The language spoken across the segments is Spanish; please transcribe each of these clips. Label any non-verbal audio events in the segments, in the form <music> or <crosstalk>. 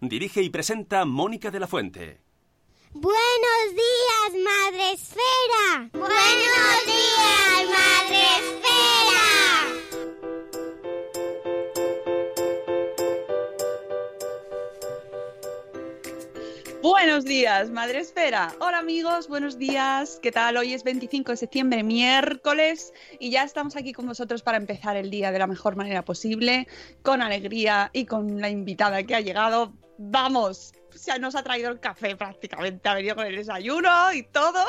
Dirige y presenta Mónica de la Fuente. Buenos días, Madre Esfera. Buenos días, Madre Esfera. Buenos días, Madre Esfera. Hola amigos, buenos días. ¿Qué tal? Hoy es 25 de septiembre, miércoles, y ya estamos aquí con vosotros para empezar el día de la mejor manera posible, con alegría y con la invitada que ha llegado. Vamos, ya nos ha traído el café prácticamente, ha venido con el desayuno y todo. <laughs>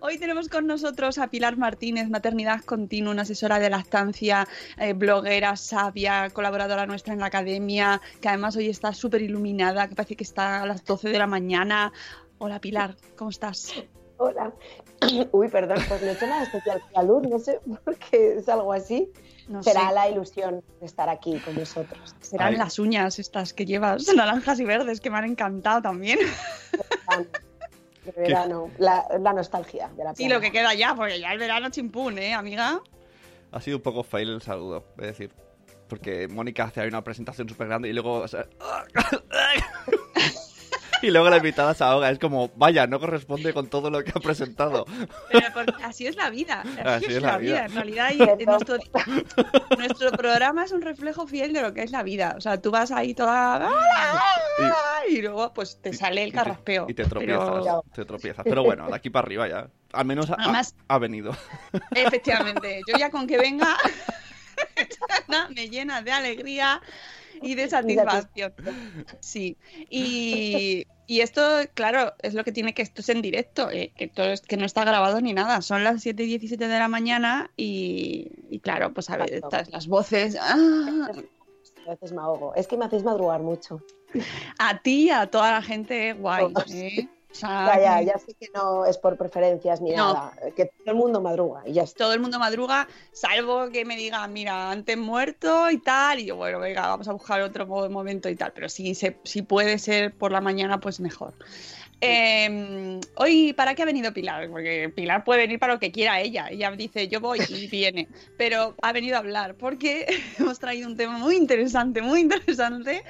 Hoy tenemos con nosotros a Pilar Martínez, Maternidad Continua, una asesora de lactancia, eh, bloguera, sabia, colaboradora nuestra en la academia, que además hoy está súper iluminada, que parece que está a las 12 de la mañana. Hola Pilar, ¿cómo estás? Hola. <clears throat> Uy, perdón, pues no he hecho nada especial luz, no sé por qué es algo así. No Será sé. la ilusión de estar aquí con vosotros. Serán Ay. las uñas estas que llevas, <laughs> naranjas y verdes, que me han encantado también. <laughs> De verano, la, la nostalgia de la Y lo que queda ya, porque ya el verano chimpún, ¿eh, amiga? Ha sido un poco fail el saludo, es decir. Porque Mónica hace ahí una presentación súper grande y luego. o sea, <laughs> y luego la invitada se ahoga. Es como, vaya, no corresponde con todo lo que ha presentado. Pero por- así es la vida, así, es, la vida. En realidad, y- nuestro, nuestro programa es un reflejo fiel de lo que es la vida. O sea, tú vas ahí toda... Y luego, pues, te sale el Y te- carraspeo. Y te tropiezas, Pero, te tropiezas. Pero bueno, de aquí para arriba ya. Al menos ha, Además- ha venido. <laughs> efectivamente, yo ya con que venga, <laughs> me llena de alegría y de <laughs> satisfacción. Sí. Y, y esto, claro, es lo que tiene que esto es en directo, eh, que, todo es- que no está grabado ni nada. Son las 7 y 17 de la mañana y, y claro, pues a ver, estas- las voces. ah, A veces me ahogo. Es que me hacéis madrugar mucho. a ti y a toda la gente guay. ¿eh? Sea, Ya, ya, ya sé que no es por preferencias ni No. nada. Que todo el mundo madruga y ya está. Todo el mundo madruga, salvo que me digan, mira, antes muerto y tal, y yo, bueno, venga, vamos a buscar otro mo- momento y tal, pero si, se, si puede ser por la mañana, pues mejor. Eh, hoy, ¿para qué ha venido Pilar? Porque Pilar puede venir para lo que quiera ella. Ella dice, yo voy y <laughs> viene. Pero ha venido a hablar porque <laughs> hemos traído un tema muy interesante, muy interesante,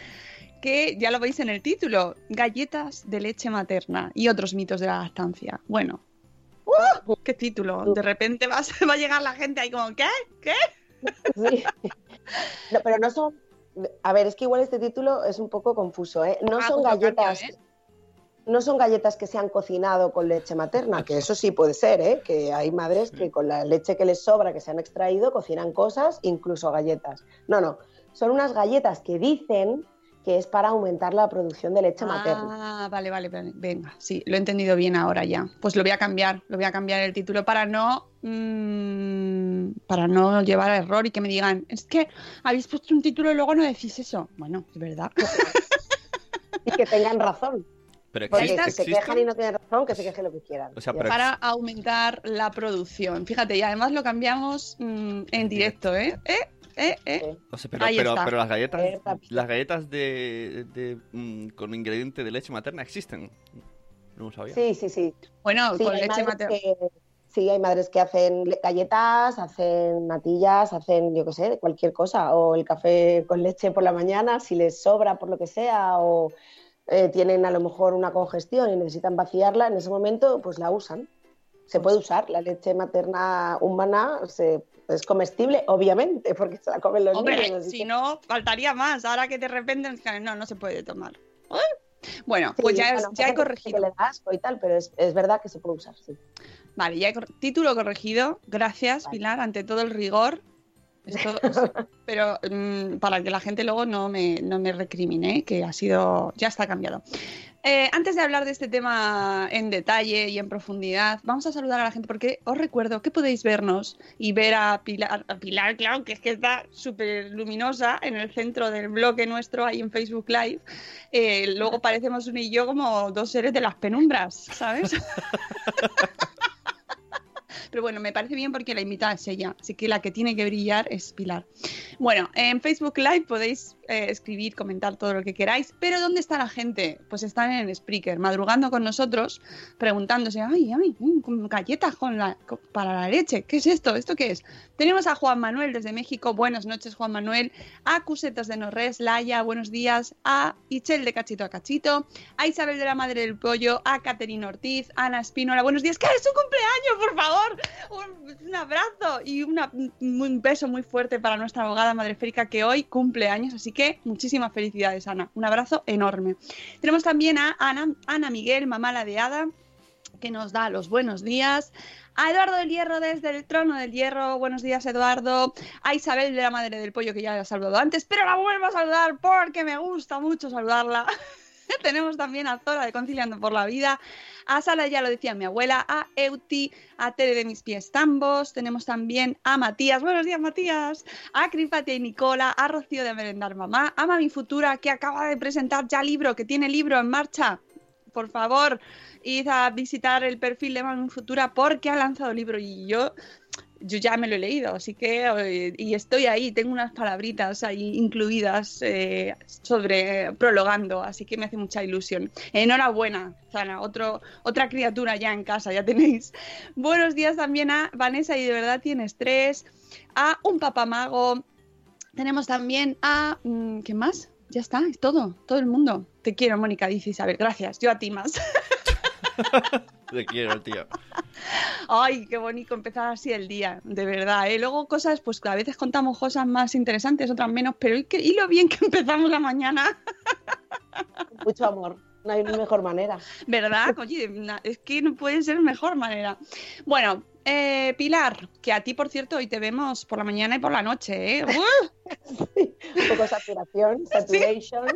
que ya lo veis en el título, galletas de leche materna y otros mitos de la lactancia. Bueno, ¡uh! ¿qué título? De repente va a, va a llegar la gente ahí como, ¿qué? ¿Qué? Sí. No, pero no son. A ver, es que igual este título es un poco confuso, ¿eh? No Ah, son cambio, galletas. ¿eh? No son galletas que se han cocinado con leche materna, que eso sí puede ser, ¿eh? Que hay madres que con la leche que les sobra, que se han extraído, cocinan cosas, incluso galletas. No, no. Son unas galletas que dicen que es para aumentar la producción de leche materna. Ah, vale, vale, vale. Venga, sí, lo he entendido bien ahora ya. Pues lo voy a cambiar, lo voy a cambiar el título para no mm, para no llevar a error y que me digan, es que habéis puesto un título y luego no decís eso. Bueno, es verdad. <laughs> Y que tengan razón. Pero Porque si se quejan y no tienen razón, que se quejen lo que quieran. O sea, para aumentar la producción. Fíjate, y además lo cambiamos mm, en directo, ¿eh? ¿Eh? ¿Eh? ¿Eh? O sea, pero, Ahí pero, está. pero las galletas, las galletas de, de, mm, con ingrediente de leche materna existen. No lo sabía. Sí, sí, sí. Bueno, Sí, con hay leche madres materna. que- sí, hay madres que hacen le- galletas, hacen natillas, hacen, yo qué sé, cualquier cosa. O el café con leche por la mañana, si les sobra por lo que sea, o eh, tienen a lo mejor una congestión y necesitan vaciarla, en ese momento pues la usan. Se puede usar. La leche materna humana se- es comestible, obviamente, porque se la comen los Hombre, niños. si que- no, faltaría más. Ahora que de repente no, no se puede tomar. ¿Eh? Bueno, Sí, pues ya, bueno, ya he que corregido. le da asco y tal, pero es, es verdad que se puede usar, sí. Vale, ya he cor- título corregido. Gracias, Vale. Pilar, ante todo el rigor. Esto- <laughs> pero mm, para que la gente luego no me, no me recrimine, que ha sido. ya está cambiado. Eh, antes de hablar de este tema en detalle y en profundidad, vamos a saludar a la gente porque os recuerdo que podéis vernos y ver a Pilar, a Pilar claro, que es que está súper luminosa en el centro del bloque nuestro ahí en Facebook Live. Eh, luego parecemos un y yo como dos seres de las penumbras, ¿sabes? <laughs> Pero bueno, me parece bien porque la invitada es ella, así que la que tiene que brillar es Pilar. Bueno, en Facebook Live podéis eh, escribir, comentar todo lo que queráis, pero ¿dónde está la gente? Pues están en el Spreaker, madrugando con nosotros, preguntándose, ay, ay, mm, galletas con la, con- para la leche, ¿qué es esto? ¿Esto qué es? Tenemos a Juan Manuel desde México, buenas noches Juan Manuel, a Cusetas de Norres, Laia, buenos días, a Ichel de Cachito a Cachito, a Isabel de la Madre del Pollo, a Caterina Ortiz, a Ana Espínola, buenos días, que es su cumpleaños, por favor, un, abrazo y un, beso muy fuerte para nuestra abogada madreférica que hoy cumple años, así que muchísimas felicidades Ana, un abrazo enorme. Tenemos también a Ana, Ana Miguel, mamá ladeada, que nos da los buenos días. A Eduardo del Hierro desde el trono del Hierro. Buenos días, Eduardo. A Isabel de la Madre del Pollo, que ya la he saludado antes, pero la vuelvo a saludar porque me gusta mucho saludarla. <laughs> <laughs> Tenemos también a Zora de Conciliando por la Vida. A Sala, ya lo decía mi abuela. A Euti, a Tere de mis pies tambos. Tenemos también a Matías. Buenos días, Matías. A Cripatia y Nicola. A Rocío de Merendar Mamá. A Mami Futura, que acaba de presentar ya libro, que tiene libro en marcha. Por favor, id a visitar el perfil de Mami Futura porque ha lanzado libro y yo, yo ya me lo he leído, así que eh, y estoy ahí, tengo unas palabritas ahí incluidas eh, sobre prologando, así que me hace mucha ilusión. Enhorabuena, Zana, otro, otra criatura ya en casa, ya tenéis. Buenos días también a Vanessa y de verdad tienes tres, a un papamago, tenemos también a mm, ¿qué más? Ya está, es todo, todo el mundo. Te quiero, Mónica, dice Isabel. Gracias, yo a ti más. <laughs> <laughs> Te quiero, tío. Ay, qué bonito empezar así el día, de verdad. ¿eh? Luego cosas, pues que a veces contamos cosas más interesantes, otras menos, pero y, que- y lo bien que empezamos la mañana, <laughs> Mucho amor. No hay mejor manera. ¿verdad? <laughs> Oye, es que no puede ser mejor manera. Bueno, eh, Pilar, que a ti, por cierto, hoy te vemos por la mañana y por la noche, ¿eh? ¡Uh! Un poco saturación, saturation.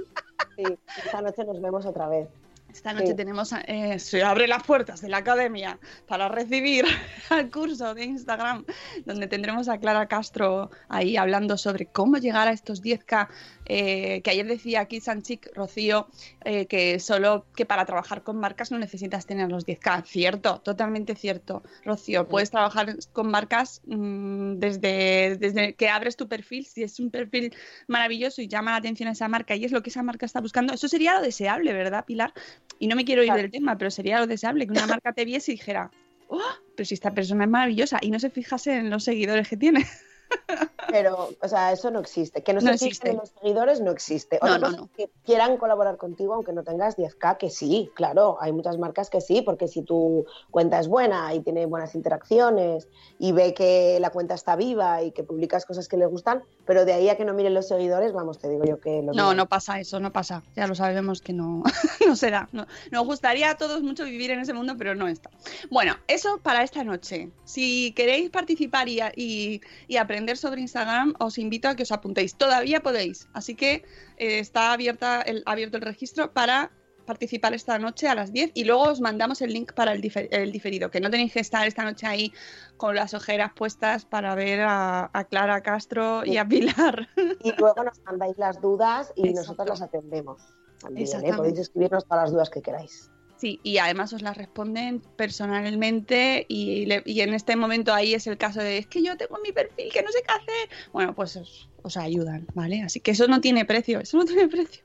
Sí, esta noche nos vemos otra vez. Esta noche Sí. tenemos, eh, se abre las puertas de la academia para recibir <laughs> al curso de Instagram, donde tendremos a Clara Castro ahí hablando sobre cómo llegar a estos 10K, eh, que ayer decía aquí Sanchik Rocío, eh, que solo que para trabajar con marcas no necesitas tener los 10K. Cierto, totalmente cierto, Rocío. Puedes trabajar con marcas mm, desde, desde que abres tu perfil, si es un perfil maravilloso y llama la atención a esa marca y es lo que esa marca está buscando, eso sería lo deseable, ¿verdad, Pilar? Y no me quiero ir Claro. del tema, pero sería lo deseable que una <laughs> marca te viese y dijera, "Oh, pero si esta persona es maravillosa y no se fijase en los seguidores que tiene. <laughs> Pero, o sea, eso no existe. Que no, No se existe. fijen en los seguidores no existe. No, Otra no, no. es que quieran colaborar contigo aunque no tengas 10K, que sí, claro. Hay muchas marcas que sí, porque si tu cuenta es buena y tiene buenas interacciones y ve que la cuenta está viva y que publicas cosas que le gustan, pero de ahí a que no miren los seguidores, vamos, te digo yo que lo No, no pasa eso, no pasa. Ya lo sabemos que no, <laughs> no se da. No. Nos gustaría a todos mucho vivir en ese mundo, pero no está. Bueno, eso para esta noche. Si queréis participar y, y- y aprender sobre Instagram, os invito a que os apuntéis. Todavía podéis. Así que eh, está abierta el, abierto el registro para participar esta noche a las 10 y luego os mandamos el link para el, difer- el diferido, que no tenéis que estar esta noche ahí con las ojeras puestas para ver a, a Clara Castro y a Pilar. Y luego nos mandáis las dudas y Exacto. nosotros las atendemos. También, ¿eh? Podéis escribirnos todas las dudas que queráis. Sí, y además os las responden personalmente y, le- y en este momento ahí es el caso de es que yo tengo mi perfil que no sé qué hacer. Bueno, pues os, os ayudan, ¿vale? Así que eso no tiene precio, eso no tiene <laughs> precio.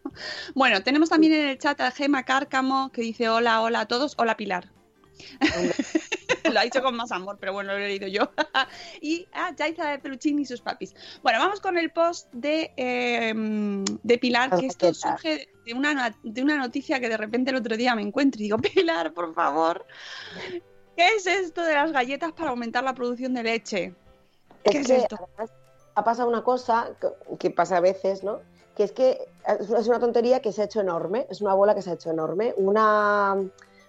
Bueno, tenemos también en el chat a Gema Cárcamo que dice hola, hola a todos, hola Pilar. <laughs> <laughs> lo ha dicho con más amor, pero bueno, lo he leído yo. <laughs> y a Jaiza de Peluchín y sus papis. Bueno, vamos con el post de, eh, de Pilar, que esto surge de una, de una noticia que de repente el otro día me encuentro y digo, <laughs> Pilar, por favor, ¿qué es esto de las galletas para aumentar la producción de leche? ¿Qué es que, esto? además, ha pasado una cosa que, que pasa a veces, ¿no? Que es que es una tontería que se ha hecho enorme, es una bola que se ha hecho enorme. Una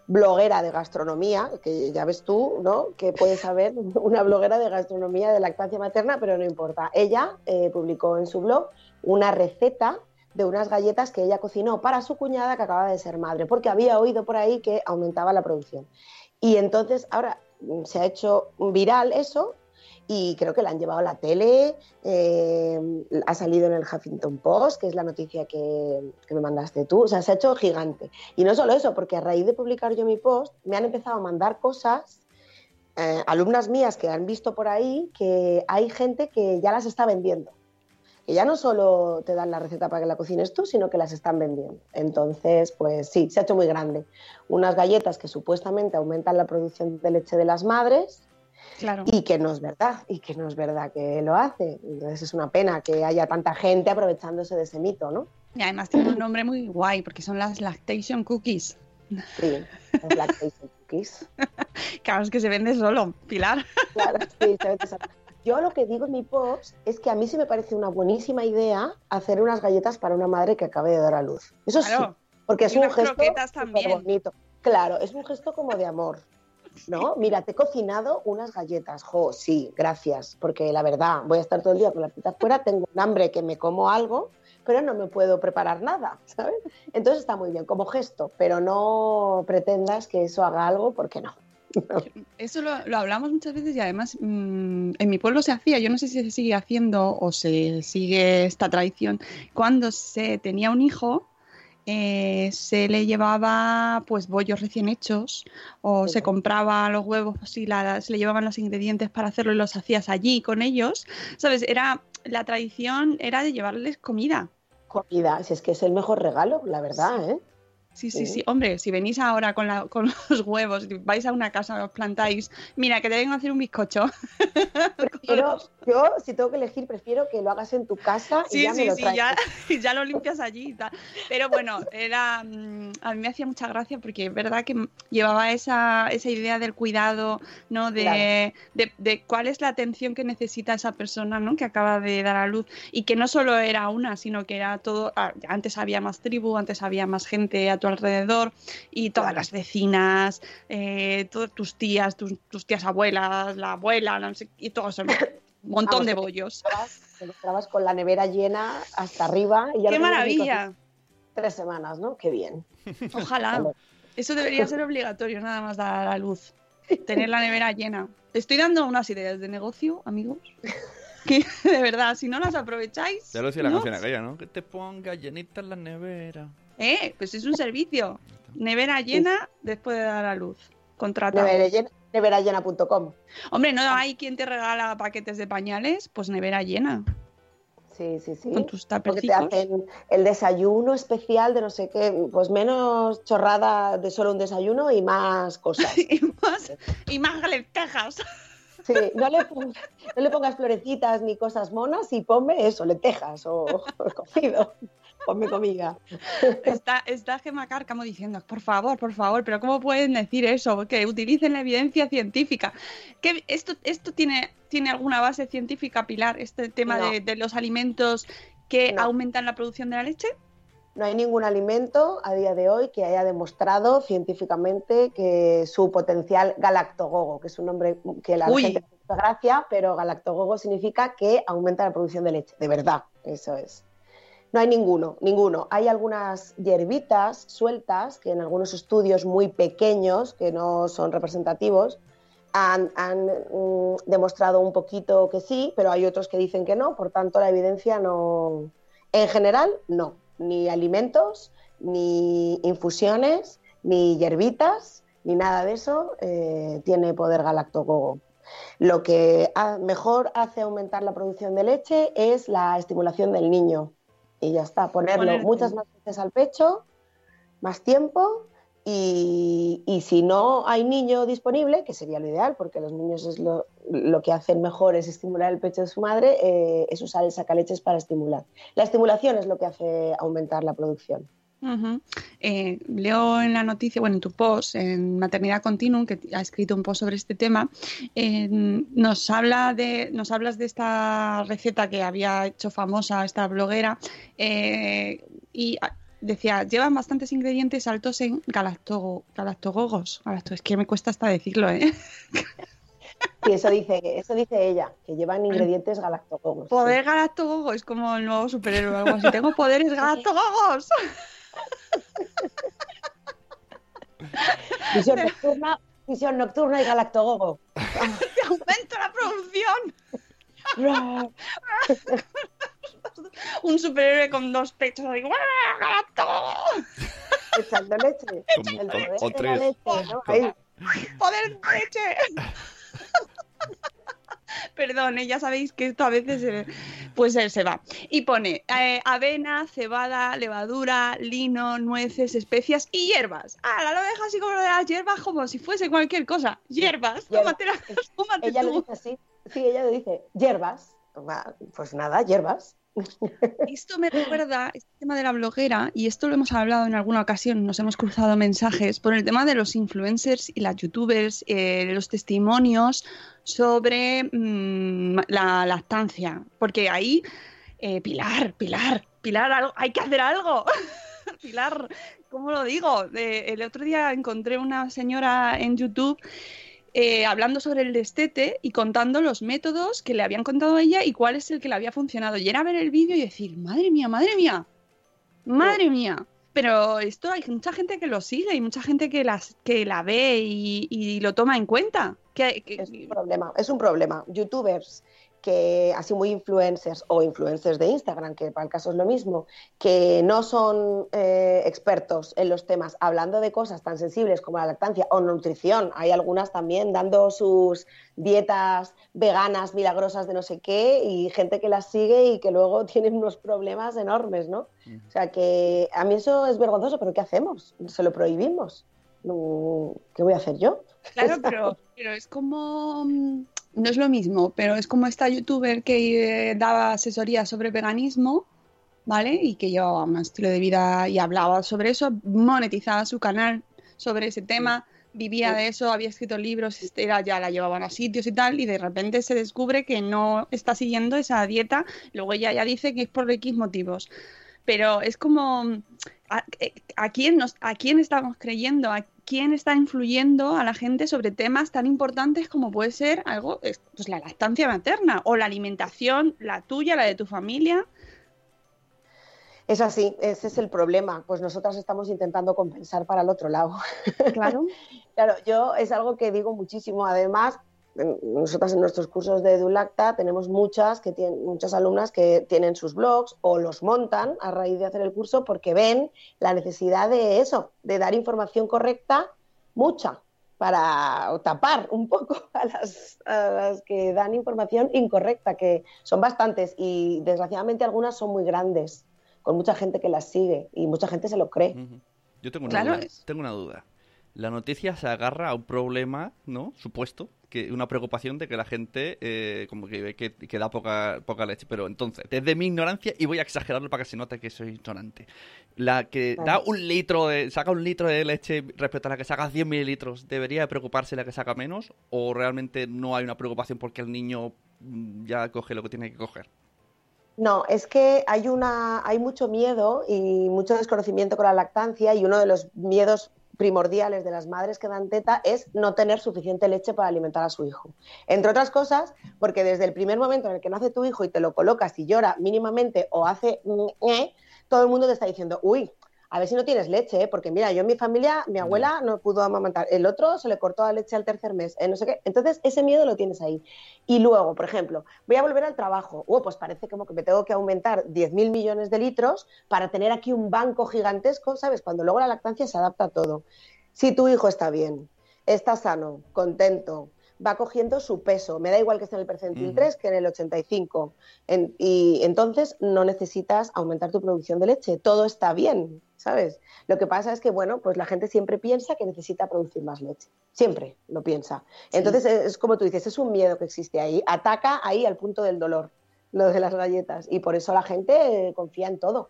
bloguera de gastronomía, que ya ves tú, ¿no? Que puedes saber, <laughs> una bloguera de gastronomía de lactancia materna, pero no importa. Ella eh, publicó en su blog una receta de unas galletas que ella cocinó para su cuñada que acaba de ser madre, porque había oído por ahí que aumentaba la producción. Y entonces ahora mm, se ha hecho viral eso y creo que la han llevado a la tele, eh, ha salido en el Huffington Post, que es la noticia que, que me mandaste tú, o sea, se ha hecho gigante. Y no solo eso, porque a raíz de publicar yo mi post, me han empezado a mandar cosas, eh, alumnas mías que han visto por ahí, que hay gente que ya las está vendiendo. Que ya no solo te dan la receta para que la cocines tú, sino que las están vendiendo. Entonces, pues sí, se ha hecho muy grande. Unas galletas que supuestamente aumentan la producción de leche de las madres, Claro. y que no es verdad, y que no es verdad que lo hace. Entonces es una pena que haya tanta gente aprovechándose de ese mito, ¿no? Y además tiene un nombre muy guay porque son las lactation cookies. Sí, las lactation cookies. <laughs> Claro, es que se vende solo, Pilar. Claro, sí, se ve que se- Yo lo que digo en mi post es que a mí sí me parece una buenísima idea hacer unas galletas para una madre que acabe de dar a luz. Eso Claro. sí, porque es Y un gesto también. bonito. Claro, es un gesto como de amor. ¿No? Mira, te he cocinado unas galletas. Jo, sí, gracias. Porque la verdad, voy a estar todo el día con la pita fuera, tengo un hambre que me como algo, pero no me puedo preparar nada, ¿sabes? Entonces está muy bien como gesto, pero no pretendas que eso haga algo porque no. <laughs> Eso lo, lo hablamos muchas veces y además mm, en mi pueblo se hacía, yo no sé si se sigue haciendo o se sigue esta tradición, cuando se tenía un hijo eh, se le llevaba pues bollos recién hechos o Sí. se compraba los huevos y la- se le llevaban los ingredientes para hacerlo y los hacías allí con ellos, ¿sabes? Era, la tradición era de llevarles comida. Comida, si es que es el mejor regalo, la verdad, ¿eh? Sí, sí, Sí. sí. Hombre, si venís ahora con, la- con <laughs> los huevos, vais a una casa, os plantáis, mira, que te vengo a hacer un bizcocho. Pero yo, si tengo que elegir, prefiero que lo hagas en tu casa y Sí, me sí, lo sí, ya, <laughs> ya lo limpias allí y tal. Pero bueno, era, mm, a mí me hacía mucha gracia porque es verdad que llevaba esa, esa idea del cuidado, ¿no? De, Claro. de, de cuál es la atención que necesita esa persona, ¿no? Que acaba de dar a luz. Y que no solo era una, sino que era todo. ah, Antes había más tribu, antes había más gente a tu alrededor y todas las vecinas, eh, todas tus tías, tus, tus tías abuelas, la abuela, no sé, y todo eso. <laughs> Un montón Vamos, de te bollos. Te encontrabas con la nevera llena hasta arriba y ya ¡Qué maravilla! Tres semanas, ¿no? Qué bien. Ojalá. Eso debería ser <laughs> obligatorio, nada más dar a la luz. Tener la nevera llena. Estoy dando unas ideas de negocio, amigos. Que <laughs> de verdad, si no las aprovecháis. Ya lo decía la ¿no? canción aquella, ¿no? Que te ponga llenita en la nevera. Eh, pues es un servicio. Nevera llena después de dar a luz. Llena- Neverallena.com. Hombre, no hay quien te regala paquetes de pañales, pues nevera llena. Sí, sí, sí. Con tus Porque te hacen el desayuno especial de no sé qué, pues menos chorrada de solo un desayuno y más cosas. <laughs> y más, y más lentejas. Sí, no le, pongas, no le pongas florecitas ni cosas monas y ponme eso, lentejas o, o cocido. Ponme comida. <laughs> Está, está Gemma Cárcamo diciendo, por favor, por favor, pero ¿cómo pueden decir eso? Que utilicen la evidencia científica. ¿Qué, esto, ¿Esto tiene, tiene alguna base científica, Pilar, este tema No. de, de los alimentos que No. aumentan la producción de la leche? No hay ningún alimento a día de hoy que haya demostrado científicamente que su potencial galactogogo, que es un nombre que la Uy. gente gracia, pero galactogogo significa que aumenta la producción de leche. De verdad, eso es. No hay ninguno, ninguno. Hay algunas hierbitas sueltas que en algunos estudios muy pequeños, que no son representativos, han, mm, demostrado un poquito que sí, pero hay otros que dicen que no, por tanto la evidencia no... En general, no. Ni alimentos, ni infusiones, ni hierbitas, ni nada de eso eh, tiene poder galactogogo. Lo que mejor hace aumentar la producción de leche es la estimulación del niño. Y ya está, ponerlo Poner- muchas más veces al pecho, más tiempo. Y, y si no hay niño disponible, que sería lo ideal, porque los niños es lo, lo que hacen mejor es estimular el pecho de su madre, eh, es usar el sacaleches para estimular. La estimulación es lo que hace aumentar la producción. Eh, leo en la noticia, bueno, en tu post, en Maternidad Continuum, que ha escrito un post sobre este tema, eh, nos, habla de, nos hablas de esta receta que había hecho famosa esta bloguera eh, y decía, llevan bastantes ingredientes altos en galactogo, galactogogos. Galacto- es que me cuesta hasta decirlo, ¿eh? <laughs> Y eso dice, eso dice ella, que llevan ingredientes galactogogos. Poder galactogogo es como el nuevo superhéroe o algo así. Tengo poderes <laughs> galactogogos. Visión nocturna, visión nocturna y galactogogo. ¡Te aumento la producción! Un superhéroe con dos pechos ahí. ¡Galactogogo! Echando leche. El poder tres. leche, ¿no? Con- Ahí. ¡Poder de leche! <laughs> Perdón, eh, ya sabéis que esto a veces eh, pues eh, se va. Y pone eh, avena, cebada, levadura, lino, nueces, especias y hierbas. Ah, lo deja así como lo de las hierbas como si fuese cualquier cosa. Hierbas, tómatela, <laughs> tómate Ella lo tú. dice así. Sí, ella lo dice. Hierbas. Pues nada, hierbas. <laughs> Esto me recuerda, este tema de la bloguera, y esto lo hemos hablado en alguna ocasión, nos hemos cruzado mensajes por el tema de los influencers y las youtubers, eh, los testimonios sobre mm, la lactancia. Porque ahí, eh, Pilar, Pilar, Pilar, algo- hay que hacer algo. <laughs> Pilar, ¿cómo lo digo? Eh, el otro día encontré una señora en YouTube eh, hablando sobre el destete y contando los métodos que le habían contado a ella y cuál es el que le había funcionado. Y era ver el vídeo y decir, madre mía, madre mía, madre mía. Pero esto hay mucha gente que lo sigue y mucha gente que, las, que la ve y, y lo toma en cuenta. Es un problema, es un problema. Youtubers que así muy influencers o influencers de Instagram, que para el caso es lo mismo, que no son eh, expertos en los temas, hablando de cosas tan sensibles como la lactancia o nutrición. Hay algunas también dando sus dietas veganas milagrosas de no sé qué y gente que las sigue y que luego <laughs> tienen unos problemas enormes, ¿no? O sea que a mí eso es vergonzoso, pero ¿qué hacemos? Se lo prohibimos. Mm, ¿Qué voy a hacer yo? Claro, <laughs> pero, pero es como. mm, No es lo mismo, pero es como esta youtuber que eh, daba asesoría sobre veganismo, ¿vale? Y que llevaba un estilo de vida y hablaba sobre eso, monetizaba su canal sobre ese tema, vivía de eso, había escrito libros, este, era, ya la llevaban a sitios y tal, y de repente se descubre que no está siguiendo esa dieta, luego ella ya dice que es por X motivos. Pero es como, ¿a, a quién nos, ¿a quién estamos creyendo? ¿A quién está influyendo a la gente sobre temas tan importantes como puede ser algo, es, pues la lactancia materna o la alimentación, la tuya, la de tu familia? Es así, ese es el problema. Pues nosotras estamos intentando compensar para el otro lado. Claro. <laughs> Claro, yo es algo que digo muchísimo. Además, nosotras en nuestros cursos de Edulacta tenemos muchas, que tienen, muchas alumnas que tienen sus blogs o los montan a raíz de hacer el curso porque ven la necesidad de eso, de dar información correcta, mucha, para tapar un poco <laughs> a las, a las que dan información incorrecta, que son bastantes y desgraciadamente algunas son muy grandes, con mucha gente que las sigue y mucha gente se lo cree. Yo tengo una Claro, duda. Tengo una duda. La noticia se agarra a un problema, ¿no? Supuesto, que una preocupación de que la gente eh, como que, que, que da poca, poca leche. Pero entonces, desde mi ignorancia, y voy a exagerarlo para que se note que soy ignorante, la que da un litro de, saca un litro de leche respecto a la que saca 100 mililitros, ¿debería de preocuparse la que saca menos? ¿O realmente no hay una preocupación porque el niño mm, ya coge lo que tiene que coger? No, es que hay una, hay mucho miedo y mucho desconocimiento con la lactancia y uno de los miedos primordiales de las madres que dan teta es no tener suficiente leche para alimentar a su hijo. Entre otras cosas, porque desde el primer momento en el que nace tu hijo y te lo colocas y llora mínimamente o hace todo el mundo te está diciendo, uy, a ver si no tienes leche, ¿eh? porque mira, yo en mi familia, mi abuela no pudo amamantar, el otro se le cortó la leche al tercer mes, eh, no sé qué. Entonces, ese miedo lo tienes ahí. Y luego, por ejemplo, voy a volver al trabajo. Oh, pues parece como que me tengo que aumentar 10.000 millones de litros para tener aquí un banco gigantesco, ¿sabes? Cuando luego la lactancia se adapta a todo. Si tu hijo está bien, está sano, contento, va cogiendo su peso. Me da igual que esté en el percentil 3 que en el 85. En- y entonces no necesitas aumentar tu producción de leche. Todo está bien, ¿sabes? Lo que pasa es que, bueno, pues la gente siempre piensa que necesita producir más leche. Siempre lo piensa. Entonces es, es como tú dices, es un miedo que existe ahí. Ataca ahí al punto del dolor, lo de las galletas. Y por eso la gente eh, confía en todo.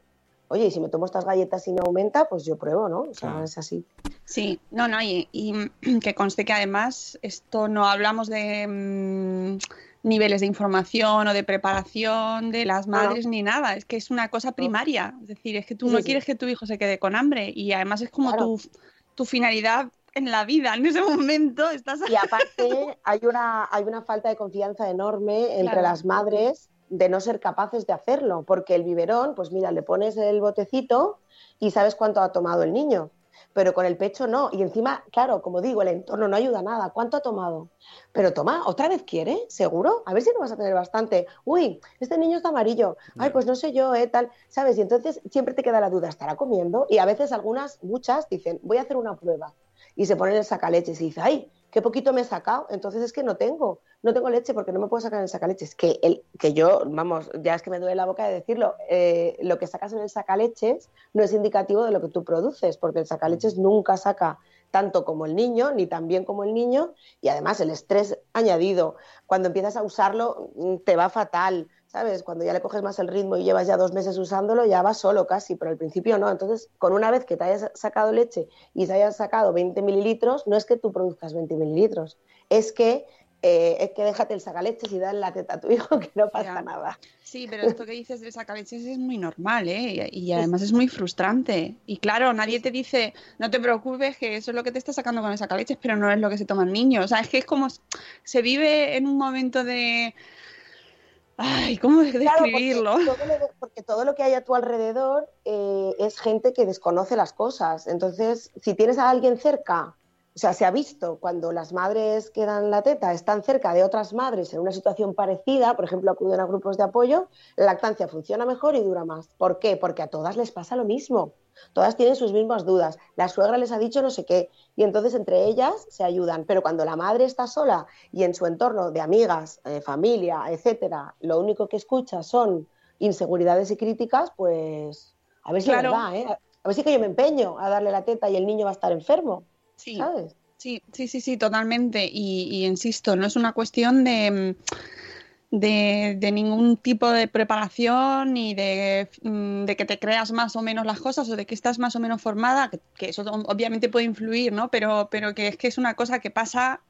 Oye, y si me tomo estas galletas y me aumenta, pues yo pruebo, ¿no? O sea, es así. Sí, no, no, y, y <clears throat> que conste que además esto no hablamos de mm, niveles de información o de preparación de las No, no. madres ni nada, es que es una cosa primaria, es decir, es que tú Sí, no sí. quieres que tu hijo se quede con hambre y además es como Claro. tu, tu finalidad en la vida, en ese <laughs> momento estás... Y aparte hay una, hay una falta de confianza enorme entre Claro. las madres de no ser capaces de hacerlo, porque el biberón, pues mira, le pones el botecito y sabes cuánto ha tomado el niño, pero con el pecho no. Y encima, claro, como digo, el entorno no ayuda nada. ¿Cuánto ha tomado? Pero toma, ¿otra vez quiere? ¿Seguro? A ver si no vas a tener bastante. Uy, este niño está amarillo. Ay, pues no sé yo, ¿eh? Tal, ¿sabes? Y entonces siempre te queda la duda, ¿estará comiendo? Y a veces algunas, muchas, dicen, voy a hacer una prueba. Y se ponen el sacaleches y dice, ay, qué poquito me he sacado. Entonces es que no tengo, no tengo leche porque no me puedo sacar en el sacaleches. Que, el, que yo, vamos, ya es que me duele la boca de decirlo, eh, lo que sacas en el sacaleches no es indicativo de lo que tú produces, porque el sacaleches nunca saca tanto como el niño, ni tan bien como el niño, y además el estrés añadido, cuando empiezas a usarlo mm, te va fatal, ¿sabes? Cuando ya le coges más el ritmo y llevas ya dos meses usándolo, ya va solo casi, pero al principio no. Entonces, con una vez que te hayas sacado leche y te hayas sacado 20 mililitros, no es que tú produzcas 20 mililitros, es que, eh, es que déjate el sacaleches y dale la teta a tu <laughs> hijo, que no pasa Ya. nada. Sí, pero esto que dices de sacaleches es muy normal, ¿eh? Y y además es muy frustrante. Y claro, nadie te dice, no te preocupes, que eso es lo que te está sacando con el sacaleches, pero no es lo que se toma el niño. O sea, es que es como, se vive en un momento de... Ay, ¿cómo Claro, porque describirlo? todo lo, porque todo lo que hay a tu alrededor eh, es gente que desconoce las cosas. Entonces, si tienes a alguien cerca, o sea, se ha visto cuando las madres que dan la teta están cerca de otras madres en una situación parecida, por ejemplo, acuden a grupos de apoyo, la lactancia funciona mejor y dura más. ¿Por qué? Porque a todas les pasa lo mismo. Todas tienen sus mismas dudas. La suegra les ha dicho no sé qué y entonces entre ellas se ayudan. Pero cuando la madre está sola y en su entorno de amigas, eh, familia, etcétera, lo único que escucha son inseguridades y críticas, pues a ver si Claro. es verdad, ¿eh? A ver si que yo me empeño a darle la teta y el niño va a estar enfermo, Sí. ¿sabes? Sí, sí, sí, sí, totalmente. Y, y insisto, no es una cuestión de, mm, de, de ningún tipo de preparación ni de, mm, de que te creas más o menos las cosas o de que estás más o menos formada, que, que eso obviamente puede influir, ¿no? Pero, pero que es que es una cosa que pasa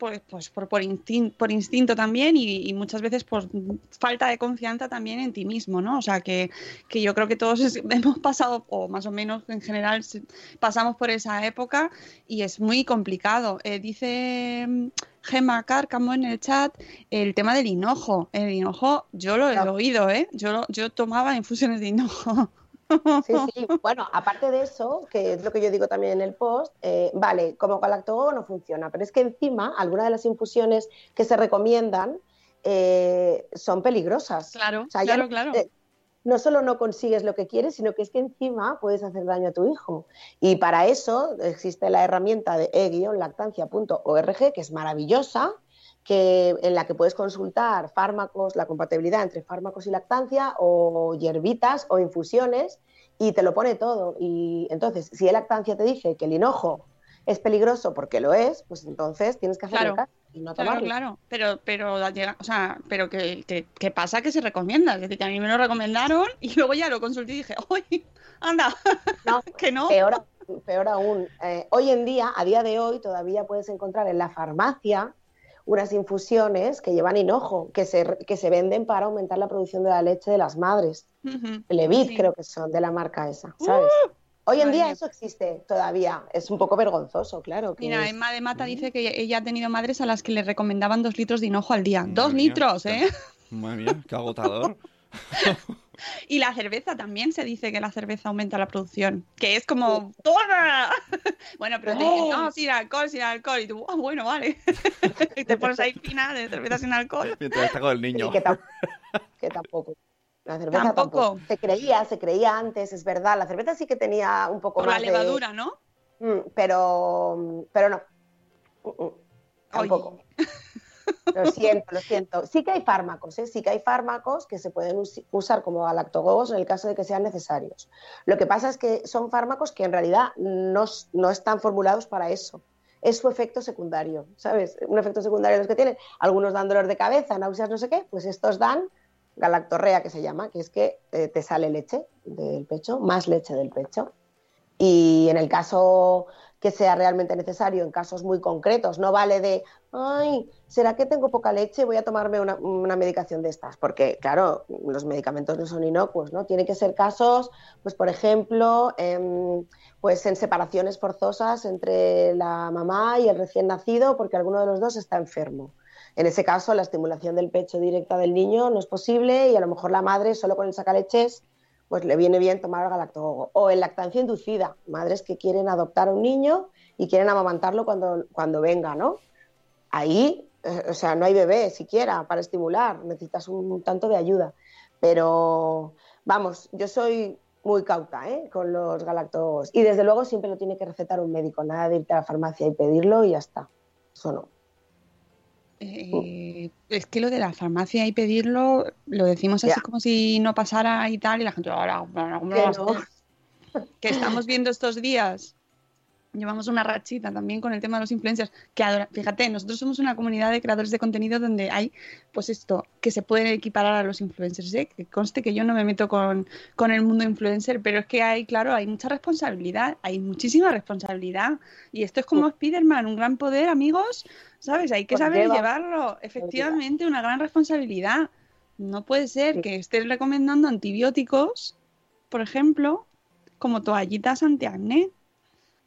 pues, pues por, por, instin- por instinto también y, y muchas veces por falta de confianza también en ti mismo, ¿no? O sea, que, que yo creo que todos <laughs> hemos pasado, o más o menos en general, pasamos por esa época y es muy complicado. Eh, dice mm, Gemma Cárcamo en el chat el tema del hinojo. El hinojo, yo lo he Claro. oído, ¿eh? Yo, lo- yo tomaba infusiones de hinojo. <laughs> Sí, sí. <laughs> Bueno, aparte de eso, que es lo que yo digo también en el post, eh, vale, como galactogo no funciona, pero es que encima algunas de las infusiones que se recomiendan eh, son peligrosas. Claro, O sea, ya claro, no- claro. eh, no solo no consigues lo que quieres, sino que es que encima puedes hacer daño a tu hijo. Y para eso existe la herramienta de e-lactancia.org, que es maravillosa, que, en la que puedes consultar fármacos, la compatibilidad entre fármacos y lactancia, o hierbitas o infusiones, y te lo pone todo. Y entonces, si el lactancia te dice que el hinojo es peligroso porque lo es, pues entonces tienes que Claro. caso y no Claro, tomarlo. claro, pero, pero llega, o sea, pero que, que, que pasa que se recomienda, es decir, que a mí me lo recomendaron y <laughs> luego ya lo consulté y dije, ¡ay! ¡Anda! <laughs> No, que no. Peor, aún- peor aún, eh, hoy en día, a día de hoy, todavía puedes encontrar en la farmacia unas infusiones que llevan hinojo, que se, que se venden para aumentar la producción de la leche de las madres. Ujú. Levit Sí. creo que son, de la marca esa, ¿sabes? hoy en día eso existe todavía. Es un poco vergonzoso, claro. Que Mira, es- Emma de Mata dice que ella ha tenido madres a las que le recomendaban dos litros de hinojo al día. Madre dos mía, litros, ¿eh? Madre mía, qué agotador. <laughs> <laughs> Y la cerveza también se dice que la cerveza aumenta la producción, que es como ¡Toma! <laughs> Bueno, pero te dicen, no, sin alcohol, sin alcohol. Y tú, ah, bueno, vale. <laughs> y te pones ahí fina de cerveza sin alcohol. Mientras está con el niño. Y que, tam- que tampoco. La cerveza Tampoco. tampoco. Se creía, se creía antes, es verdad. La cerveza sí que tenía un poco Por la más de- levadura, ¿no? Mm, pero, pero no. Mm, mm, Tampoco. Lo siento, lo siento. Sí que hay fármacos, ¿eh? sí que hay fármacos que se pueden us- usar como galactogogos en el caso de que sean necesarios. Lo que pasa es que son fármacos que en realidad no, no están formulados para eso. Es su efecto secundario, ¿sabes? Un efecto secundario de los que tienen. Algunos dan dolor de cabeza, náuseas, no sé qué, pues estos dan galactorrea, que se llama, que es que te sale leche del pecho, más leche del pecho. Y en el caso que sea realmente necesario, en casos muy concretos, no vale de, ay, ¿será que tengo poca leche? Voy a tomarme una, una medicación de estas. Porque, claro, los medicamentos no son inocuos, ¿no? Tiene que ser casos, pues, por ejemplo, em, pues en separaciones forzosas entre la mamá y el recién nacido, porque alguno de los dos está enfermo. En ese caso, la estimulación del pecho directa del niño no es posible y a lo mejor la madre solo con el sacaleches pues le viene bien tomar el galactogogo. O en lactancia inducida, madres que quieren adoptar a un niño y quieren amamantarlo cuando, cuando venga, ¿no? Ahí, eh, o sea, no hay bebé siquiera para estimular, necesitas un tanto de ayuda. Pero, vamos, yo soy muy cauta ¿eh? con los galactogogos. Y desde luego siempre lo tiene que recetar un médico, nada de irte a la farmacia y pedirlo y ya está. Eso no. Eh, es que lo de la farmacia y pedirlo lo decimos así como si no pasara y tal, y la gente, ahora, que estamos viendo estos días. Llevamos una rachita también con el tema de los influencers. Que adora- fíjate, nosotros somos una comunidad de creadores de contenido donde hay, pues esto, que se puede equiparar a los influencers. ¿eh? Que conste que yo no me meto con, con el mundo influencer, pero es que hay, claro, hay mucha responsabilidad, hay muchísima responsabilidad. Y esto es como Spider-Man, un gran poder, amigos, ¿sabes? Hay que Pues saber lleva- llevarlo. Efectivamente, una gran responsabilidad. No puede ser que estés recomendando antibióticos, por ejemplo, como toallitas antiacné,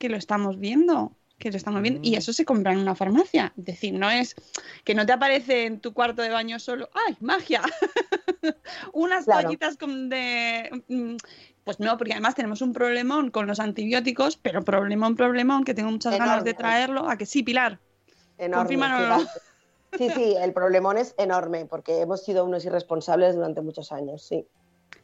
que lo estamos viendo, que lo estamos viendo, y eso se compra en una farmacia. Es decir, no es que no te aparece en tu cuarto de baño solo, ¡ay, magia! <laughs> Unas Claro. toallitas con de... mm, Pues no, porque además tenemos un problemón con los antibióticos, pero problemón, problemón, que tengo muchas ganas de traerlo. ¿A que sí, Pilar? Enorme. Sí, sí, el problemón es enorme porque hemos sido unos irresponsables durante muchos años, sí.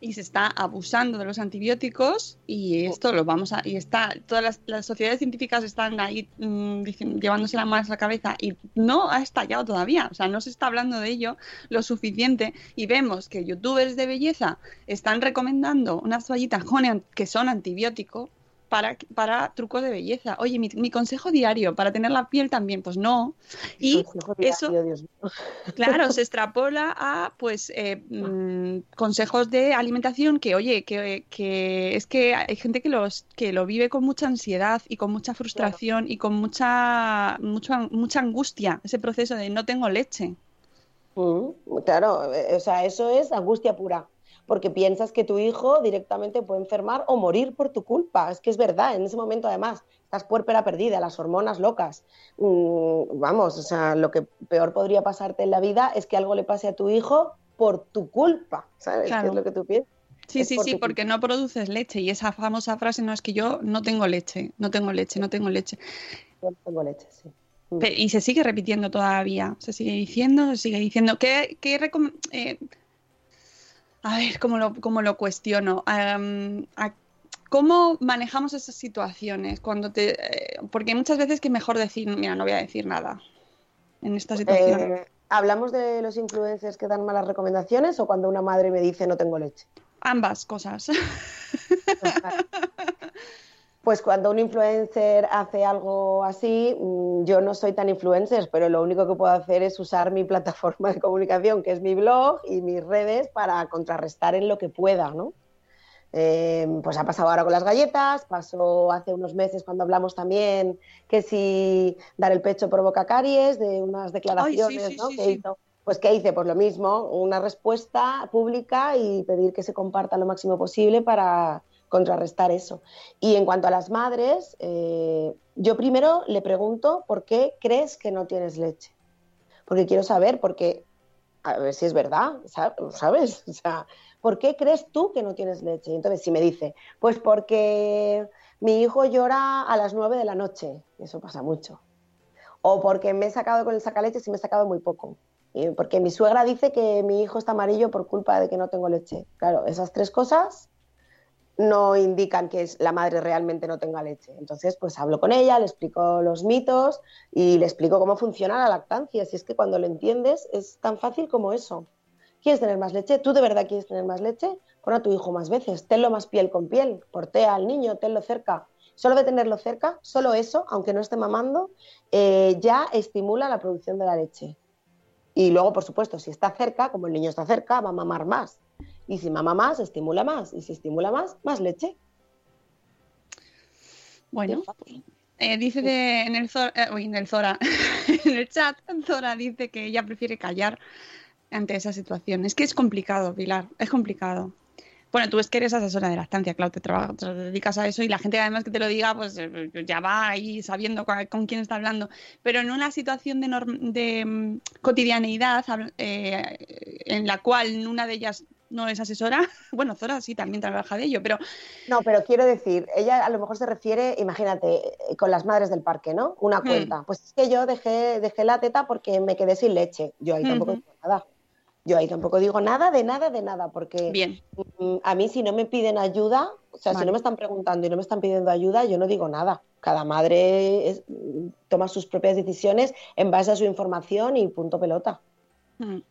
Y se está abusando de los antibióticos y esto lo vamos a y está todas las, las sociedades científicas están ahí mm, dicen- llevándosela más a la cabeza y no ha estallado todavía o sea no se está hablando de ello lo suficiente y vemos que youtubers de belleza están recomendando unas toallitas que son antibiótico para, para trucos de belleza. Oye, mi, mi consejo diario para tener la piel también, pues no. Y eso, diario, Dios mío. Claro, se <laughs> extrapola a pues eh, mm, consejos de alimentación que, oye, que, que es que hay gente que los que lo vive con mucha ansiedad y con mucha frustración y con mucha, mucha mucha angustia, ese proceso de no tengo leche. Mm, claro, eh, o sea, eso es angustia pura, porque piensas que tu hijo directamente puede enfermar o morir por tu culpa. Es que es verdad, en ese momento además estás puérpera perdida, las hormonas locas. Mm, vamos, o sea, lo que peor podría pasarte en la vida es que algo le pase a tu hijo por tu culpa, ¿sabes? Claro. ¿Qué es lo que tú piensas? Sí, sí, por sí, porque no produces leche y esa famosa frase no es que yo no tengo leche, no tengo leche, no tengo leche. Yo no tengo leche, sí. Y se sigue repitiendo todavía, se sigue diciendo, se sigue diciendo. ¿Qué, qué eh, a ver, ¿cómo lo, cómo lo cuestiono? A- ¿Cómo manejamos esas situaciones? Cuando te, eh, porque muchas veces que es mejor decir, mira, no voy a decir nada en esta situación. Eh, ¿Hablamos de los influencers que dan malas recomendaciones o cuando una madre me dice no tengo leche? Ambas cosas. Pues cuando un influencer hace algo así, mm, yo no soy tan influencer, pero lo único que puedo hacer es usar mi <laughs> plataforma de comunicación, que es mi blog y mis redes, para contrarrestar en lo que pueda, ¿no? Eh, pues ha pasado ahora con las galletas, pasó hace unos meses cuando hablamos también que si dar el pecho provoca caries, de unas declaraciones sí, ¿no? sí, que hizo. Pues ¿qué hice? Pues lo mismo, una respuesta pública y pedir que se comparta lo máximo posible para contrarrestar eso. Y en cuanto a las madres, eh, yo primero le pregunto por qué crees que no tienes leche. Porque quiero saber, porque a ver si es verdad, sa- ¿sabes? <laughs> O sea, ¿por qué crees tú que no tienes leche? Y entonces si me dice, pues porque mi hijo llora a las 9 de la noche, eso pasa mucho. O porque me he sacado con el sacaleches y me he sacado muy poco. Porque mi suegra dice que mi hijo está amarillo por culpa de que no tengo leche. Claro, esas tres cosas no indican que la madre realmente no tenga leche. Entonces, pues hablo con ella, le explico los mitos y le explico cómo funciona la lactancia. Si es que cuando lo entiendes es tan fácil como eso. ¿Quieres tener más leche? ¿Tú de verdad quieres tener más leche? Pon a tu hijo más veces, tenlo más piel con piel, portea al niño, tenlo cerca. Solo de tenerlo cerca, solo eso, aunque no esté mamando, eh, ya estimula la producción de la leche. Y luego, por supuesto, si está cerca, como el niño está cerca, va a mamar más. Y si mama más, estimula más. Y si estimula más, más leche. Bueno, eh, dice de- en, el Zora, eh, uy, en el Zora, <laughs> en el chat, Zora dice que ella prefiere callar ante esa situación. Es que es complicado, Pilar, es complicado. Bueno, tú es que eres asesora de lactancia, claro, te, trabajas, te dedicas a eso y la gente además que te lo diga, pues eh, ya va ahí sabiendo con, con quién está hablando. Pero en una situación de, norm- de mm, cotidianeidad eh, en la cual una de ellas no es asesora, <laughs> bueno, Zora sí también trabaja de ello, pero No, pero quiero decir, ella a lo mejor se refiere, imagínate, eh, con las madres del parque, ¿no? Una Hmm. cuenta. Pues es que yo dejé, dejé la teta porque me quedé sin leche. Yo ahí tampoco digo nada. Yo ahí tampoco digo nada de nada de nada, porque bien, mm, a mí si no me piden ayuda, o sea, si no me están preguntando y no me están pidiendo ayuda, yo no digo nada. Cada madre es- toma sus propias decisiones en base a su información y punto pelota.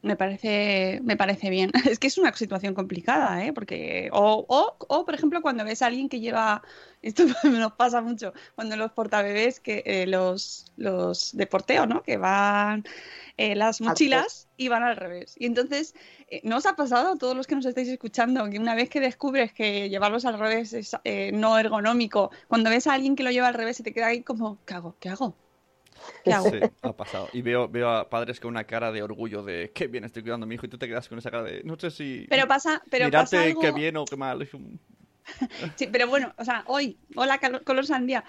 Me parece, me parece bien. <laughs> Es que es una situación complicada, ¿eh? Porque, o, o, o, por ejemplo, cuando ves a alguien que lleva, <laughs> esto <laughs> nos pasa mucho, cuando los portabebés, que eh, los, los de porteo, ¿no? Que van eh, las mochilas y van al revés. Y entonces, eh, ¿no os ha pasado a todos los que nos estáis escuchando que una vez que descubres que llevarlos al revés es eh, no ergonómico, cuando ves a alguien que lo lleva al revés se te queda ahí como, ¿qué hago? ¿Qué hago? ¿Qué hago? Sí, ha pasado. Y veo, veo a padres con una cara de orgullo de qué bien estoy cuidando a mi hijo y tú te quedas con esa cara de no sé si Pero pasa, pero mirarte pasa algo... qué bien o qué mal. <laughs> Sí, pero bueno, o sea, hoy, hola color sandía.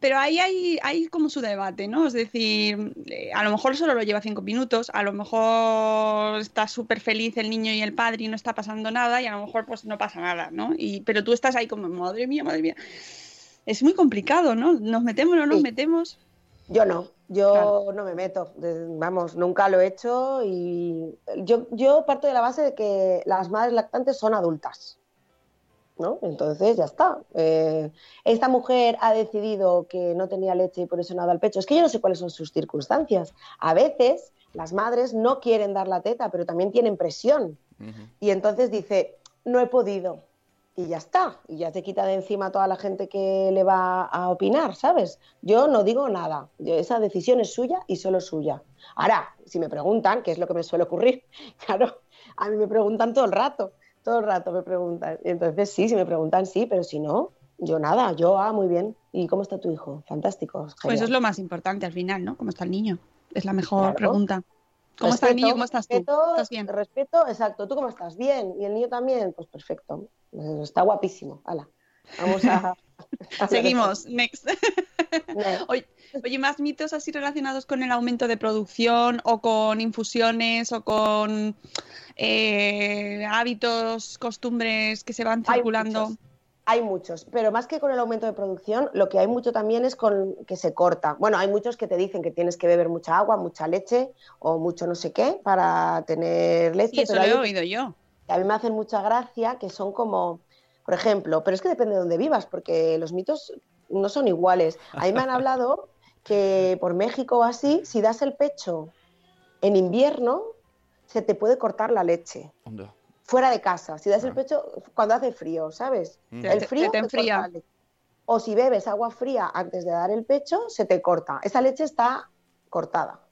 Pero ahí hay, hay como su debate, ¿no? Es decir, eh, a lo mejor solo lo lleva cinco minutos, a lo mejor está súper feliz el niño y el padre y no está pasando nada, y a lo mejor pues no pasa nada, ¿no? Y, pero tú estás ahí como, madre mía, madre mía. Es muy complicado, ¿no? Nos metemos o no nos Sí. metemos. Yo no, yo Claro. no me meto, vamos, nunca lo he hecho y yo, yo parto de la base de que las madres lactantes son adultas, ¿no? Entonces ya está. Eh, esta mujer ha decidido que no tenía leche y por eso no ha dado el pecho. Es que yo no sé cuáles son sus circunstancias. A veces las madres no quieren dar la teta, pero también tienen presión y entonces dice, no he podido. Y ya está. Y ya te quita de encima toda la gente que le va a opinar, ¿sabes? Yo no digo nada. Yo- esa decisión es suya y solo suya. Ahora, si me preguntan, que es lo que me suele ocurrir, <laughs> claro, a mí me preguntan todo el rato. Todo el rato me preguntan. Entonces sí, si me preguntan, sí, pero si no, yo nada. Yo, ah, muy bien. ¿Y cómo está tu hijo? Fantástico. Pues eso es lo más importante al final, ¿no? ¿Cómo está el niño? Es la mejor Claro. pregunta. ¿Cómo está el niño? ¿Cómo estás tú? respeto, ¿Estás bien? Respeto, exacto. ¿Tú cómo estás? Bien. ¿Y el niño también? Pues perfecto. Está guapísimo. Hala. Vamos a... <laughs> Seguimos, next. <laughs> Oye, más mitos así relacionados con el aumento de producción o con infusiones o con eh, hábitos, costumbres que se van Hay circulando. muchos, hay muchos, pero más que con el aumento de producción, lo que hay mucho también es con que se corta. Bueno, hay muchos que te dicen que tienes que beber mucha agua, mucha leche o mucho no sé qué para tener leche. Y eso pero lo he hay oído yo. Que a mí me hacen mucha gracia, que son como, por ejemplo, pero es que depende de dónde vivas, porque los mitos no son iguales. A mí me han <laughs> hablado que por México o así, si das el pecho en invierno, se te puede cortar la leche. Onda. Fuera de casa, si das el pecho cuando hace frío, ¿sabes? Mm. Te- El te- frío te te enfría. corta la leche. O si bebes agua fría antes de dar el pecho, se te corta. Esa leche está cortada.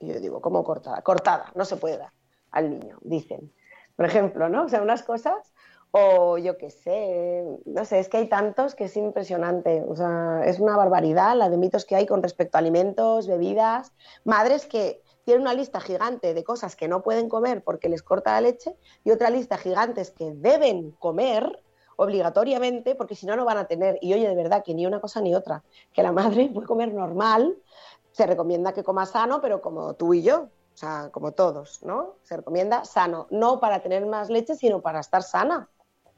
Y yo digo, ¿cómo cortada? Cortada, no se puede dar al niño, dicen. Por ejemplo, ¿no? O sea, unas cosas, o yo qué sé, no sé, es que hay tantos que es impresionante. O sea, es una barbaridad la de mitos que hay con respecto a alimentos, bebidas, madres que tienen una lista gigante de cosas que no pueden comer porque les corta la leche y otra lista gigantes que deben comer obligatoriamente porque si no, no van a tener. Y oye, de verdad, que ni una cosa ni otra. Que la madre puede comer normal, se recomienda que coma sano, pero como tú y yo. O sea, como todos, ¿no? Se recomienda sano, no para tener más leche, sino para estar sana.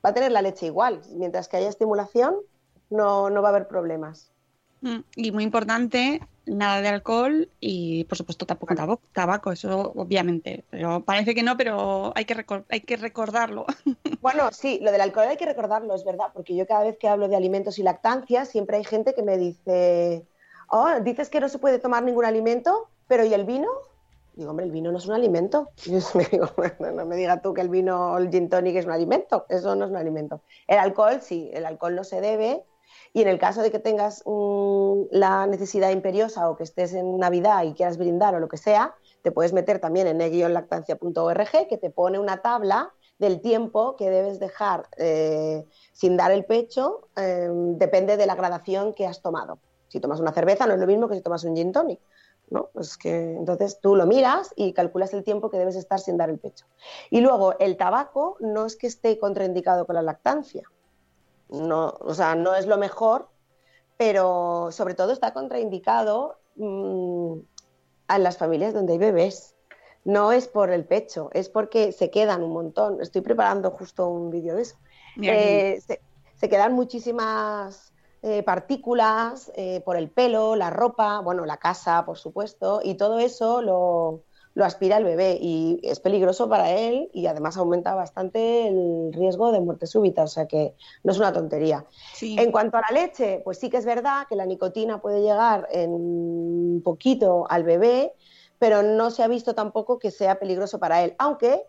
Va a tener la leche igual, mientras que haya estimulación, no, no va a haber problemas. Mm, Y muy importante, nada de alcohol y por supuesto tampoco tabo- tabaco, eso obviamente. Pero parece que no, pero hay que, hay que recordarlo. <laughs> Bueno, sí, lo del alcohol hay que recordarlo, es verdad, porque yo cada vez que hablo de alimentos y lactancia, siempre hay gente que me dice, oh, dices que no se puede tomar ningún alimento, pero ¿y el vino? Digo, hombre, el vino no es un alimento. Y <laughs> yo me digo, no me digas tú que el vino o el gin tonic es un alimento, eso no es un alimento. El alcohol sí, el alcohol no se debe. Y en el caso de que tengas mm, la necesidad imperiosa o que estés en Navidad y quieras brindar o lo que sea, te puedes meter también en e-lactancia.org que te pone una tabla del tiempo que debes dejar eh, sin dar el pecho, eh, depende de la gradación que has tomado. Si tomas una cerveza no es lo mismo que si tomas un gin tonic. ¿No? Pues que, entonces tú lo miras y calculas el tiempo que debes estar sin dar el pecho. Y luego el tabaco no es que esté contraindicado con la lactancia. No, o sea, no es lo mejor, pero sobre todo está contraindicado mm, en las familias donde hay bebés. No es por el pecho, es porque se quedan un montón. Estoy preparando justo un vídeo de eso. Eh, se, se quedan muchísimas eh, partículas eh, por el pelo, la ropa, bueno, la casa, por supuesto, y todo eso lo, lo aspira el bebé y es peligroso para él y además aumenta bastante el riesgo de muerte súbita, o sea que no es una tontería. Sí. En cuanto a la leche, pues sí que es verdad que la nicotina puede llegar en un poquito al bebé, pero no se ha visto tampoco que sea peligroso para él, aunque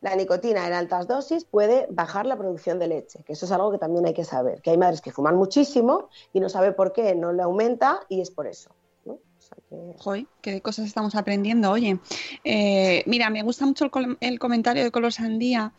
la nicotina en altas dosis puede bajar la producción de leche, que eso es algo que también hay que saber, que hay madres que fuman muchísimo y no sabe por qué no le aumenta y es por eso. ¿no? Qué cosas estamos aprendiendo, oye. Eh, mira, me gusta mucho el, el comentario de Color Sandía,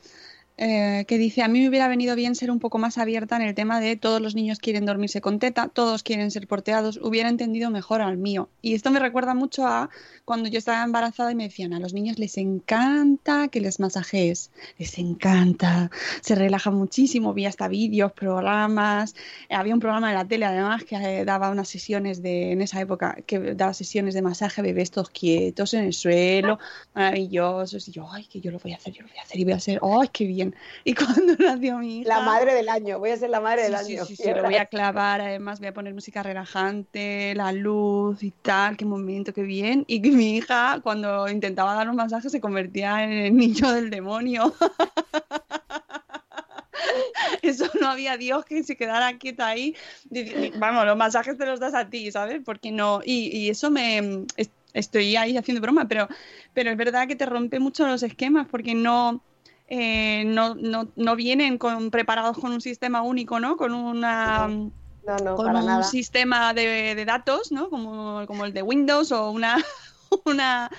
eh, que dice, a mí me hubiera venido bien ser un poco más abierta en el tema de todos los niños quieren dormirse con teta, todos quieren ser porteados, hubiera entendido mejor al mío. Y esto me recuerda mucho a cuando yo estaba embarazada y me decían, a los niños les encanta que les masajees, les encanta, se relaja muchísimo, vi hasta vídeos, programas, había un programa de la tele además que eh, daba unas sesiones de, en esa época, que daba sesiones de masaje bebés todos quietos en el suelo, maravillosos, y yo, ay, que yo lo voy a hacer, yo lo voy a hacer y voy a hacer, ay, qué bien. Y <laughs> cuando nació mi hija... La madre del año, voy a ser la madre del Sí, año. sí, sí, sí, lo voy a clavar, además voy a poner música relajante, la luz y tal, qué momento, qué bien. Y que mi hija, cuando intentaba dar un masaje, se convertía en el niño del demonio. <laughs> Eso no había Dios que se quedara quieta ahí. Vamos, los masajes te los das a ti, ¿sabes? Porque no. Y, y eso me. es- Estoy ahí haciendo broma, pero, pero es verdad que te rompe mucho los esquemas porque no. Eh, no, no, no vienen con, preparados con un sistema único, ¿no? Con una No, no, con un nada. sistema de, de datos, ¿no? Como, como el de Windows o una, <laughs> una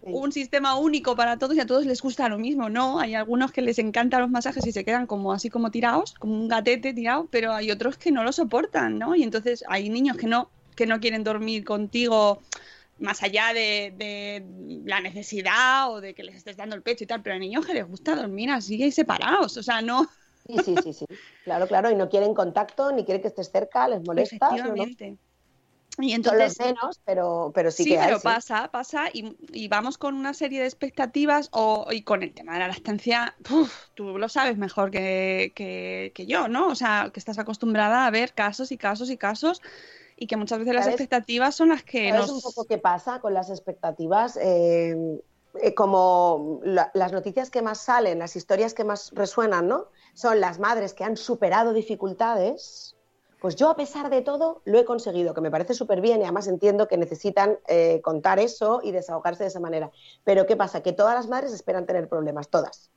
Sí. un sistema único para todos y a todos les gusta lo mismo, ¿no? Hay algunos que les encantan los masajes y se quedan como así como tirados, como un gatete tirado, pero hay otros que no lo soportan, ¿no? Y entonces hay niños que no, que no quieren dormir contigo más allá de, de la necesidad o de que les estés dando el pecho y tal, pero hay niños que les gusta dormir así y separados, o sea, no. Sí, sí, sí, sí. Claro, claro, y no quieren contacto, ni quieren que estés cerca, les molesta. no. Efectivamente. Y Son entonces los menos, pero, pero sí, Sí, que hay, pero sí. pasa, pasa y, y vamos con una serie de expectativas o, y con el tema de la lactancia, uf, tú lo sabes mejor que, que- que yo, ¿no? O sea, que estás acostumbrada a ver casos y casos y casos y que muchas veces las ¿Sabes? expectativas son las que ¿Sabes nos... un poco qué pasa con las expectativas? Eh, eh, como la- las noticias que más salen, las historias que más resuenan, ¿no? Son las madres que han superado dificultades. Pues yo, a pesar de todo, lo he conseguido, que me parece súper bien y además entiendo que necesitan eh, contar eso y desahogarse de esa manera. Pero ¿qué pasa? Que todas las madres esperan tener problemas, todas.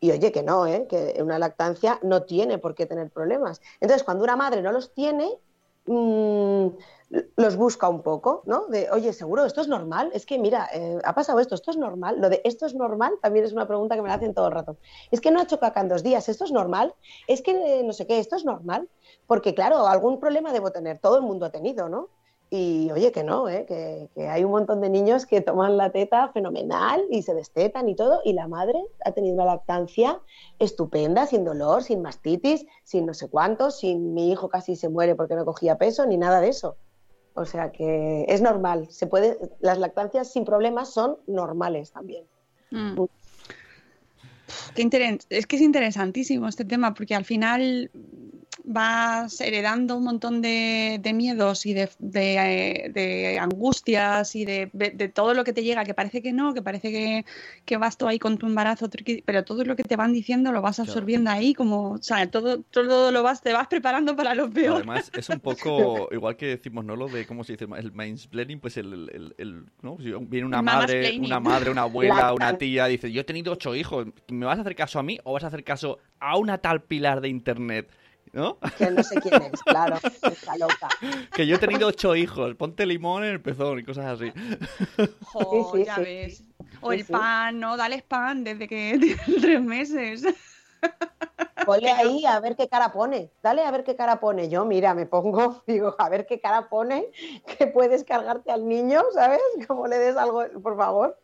Y oye, que no, ¿eh? que una lactancia no tiene por qué tener problemas. Entonces, cuando una madre no los tiene, mm, los busca un poco, ¿no? De, oye, seguro, esto es normal. Es que, mira, eh, ha pasado esto, esto es normal. Lo de esto es normal también es una pregunta que me la hacen todo el rato. Es que no ha hecho en dos días, esto es normal. Es que eh, no sé qué, esto es normal. Porque, claro, algún problema debo tener, todo el mundo ha tenido, ¿no? Y oye, que no, ¿eh? que, que hay un montón de niños que toman la teta fenomenal y se destetan y todo, y la madre ha tenido una lactancia estupenda, sin dolor, sin mastitis, sin no sé cuántos, sin mi hijo casi se muere porque no cogía peso, ni nada de eso. O sea que es normal. Se puede, las lactancias sin problemas son normales también. Mm. Qué es que es interesantísimo este tema porque al final vas heredando un montón de, de miedos y de, de, eh, de angustias y de, todo lo que te llega, que parece que no, que parece que, que vas tú ahí con tu embarazo, pero todo lo que te van diciendo lo vas absorbiendo ahí, como, o sea, todo, todo lo vas, te vas preparando para lo peor. Además, es un poco <laughs> igual que decimos, ¿no? Lo de, ¿cómo se dice? El mansplaining, pues el, el, el- el- ¿no? Viene una madre, una madre, <laughs> una abuela, una tía, dice, yo he tenido ocho hijos, ¿me vas a hacer caso a mí o vas a hacer caso a una tal pilar de internet? ¿No? Que no sé quién es, claro, está loca. <laughs> que yo he tenido ocho hijos, ponte limón en el pezón y cosas así. Jo, Sí, sí, ya sí, ves. sí. O el sí. pan, ¿no? Dales pan desde que <laughs> tienen tres meses. Ponle ahí a ver qué cara pone. Dale a ver qué cara pone. Yo, mira, me pongo, <laughs> digo, a ver qué cara pone, que puedes cargarte al niño, ¿sabes? Como le des algo, por favor.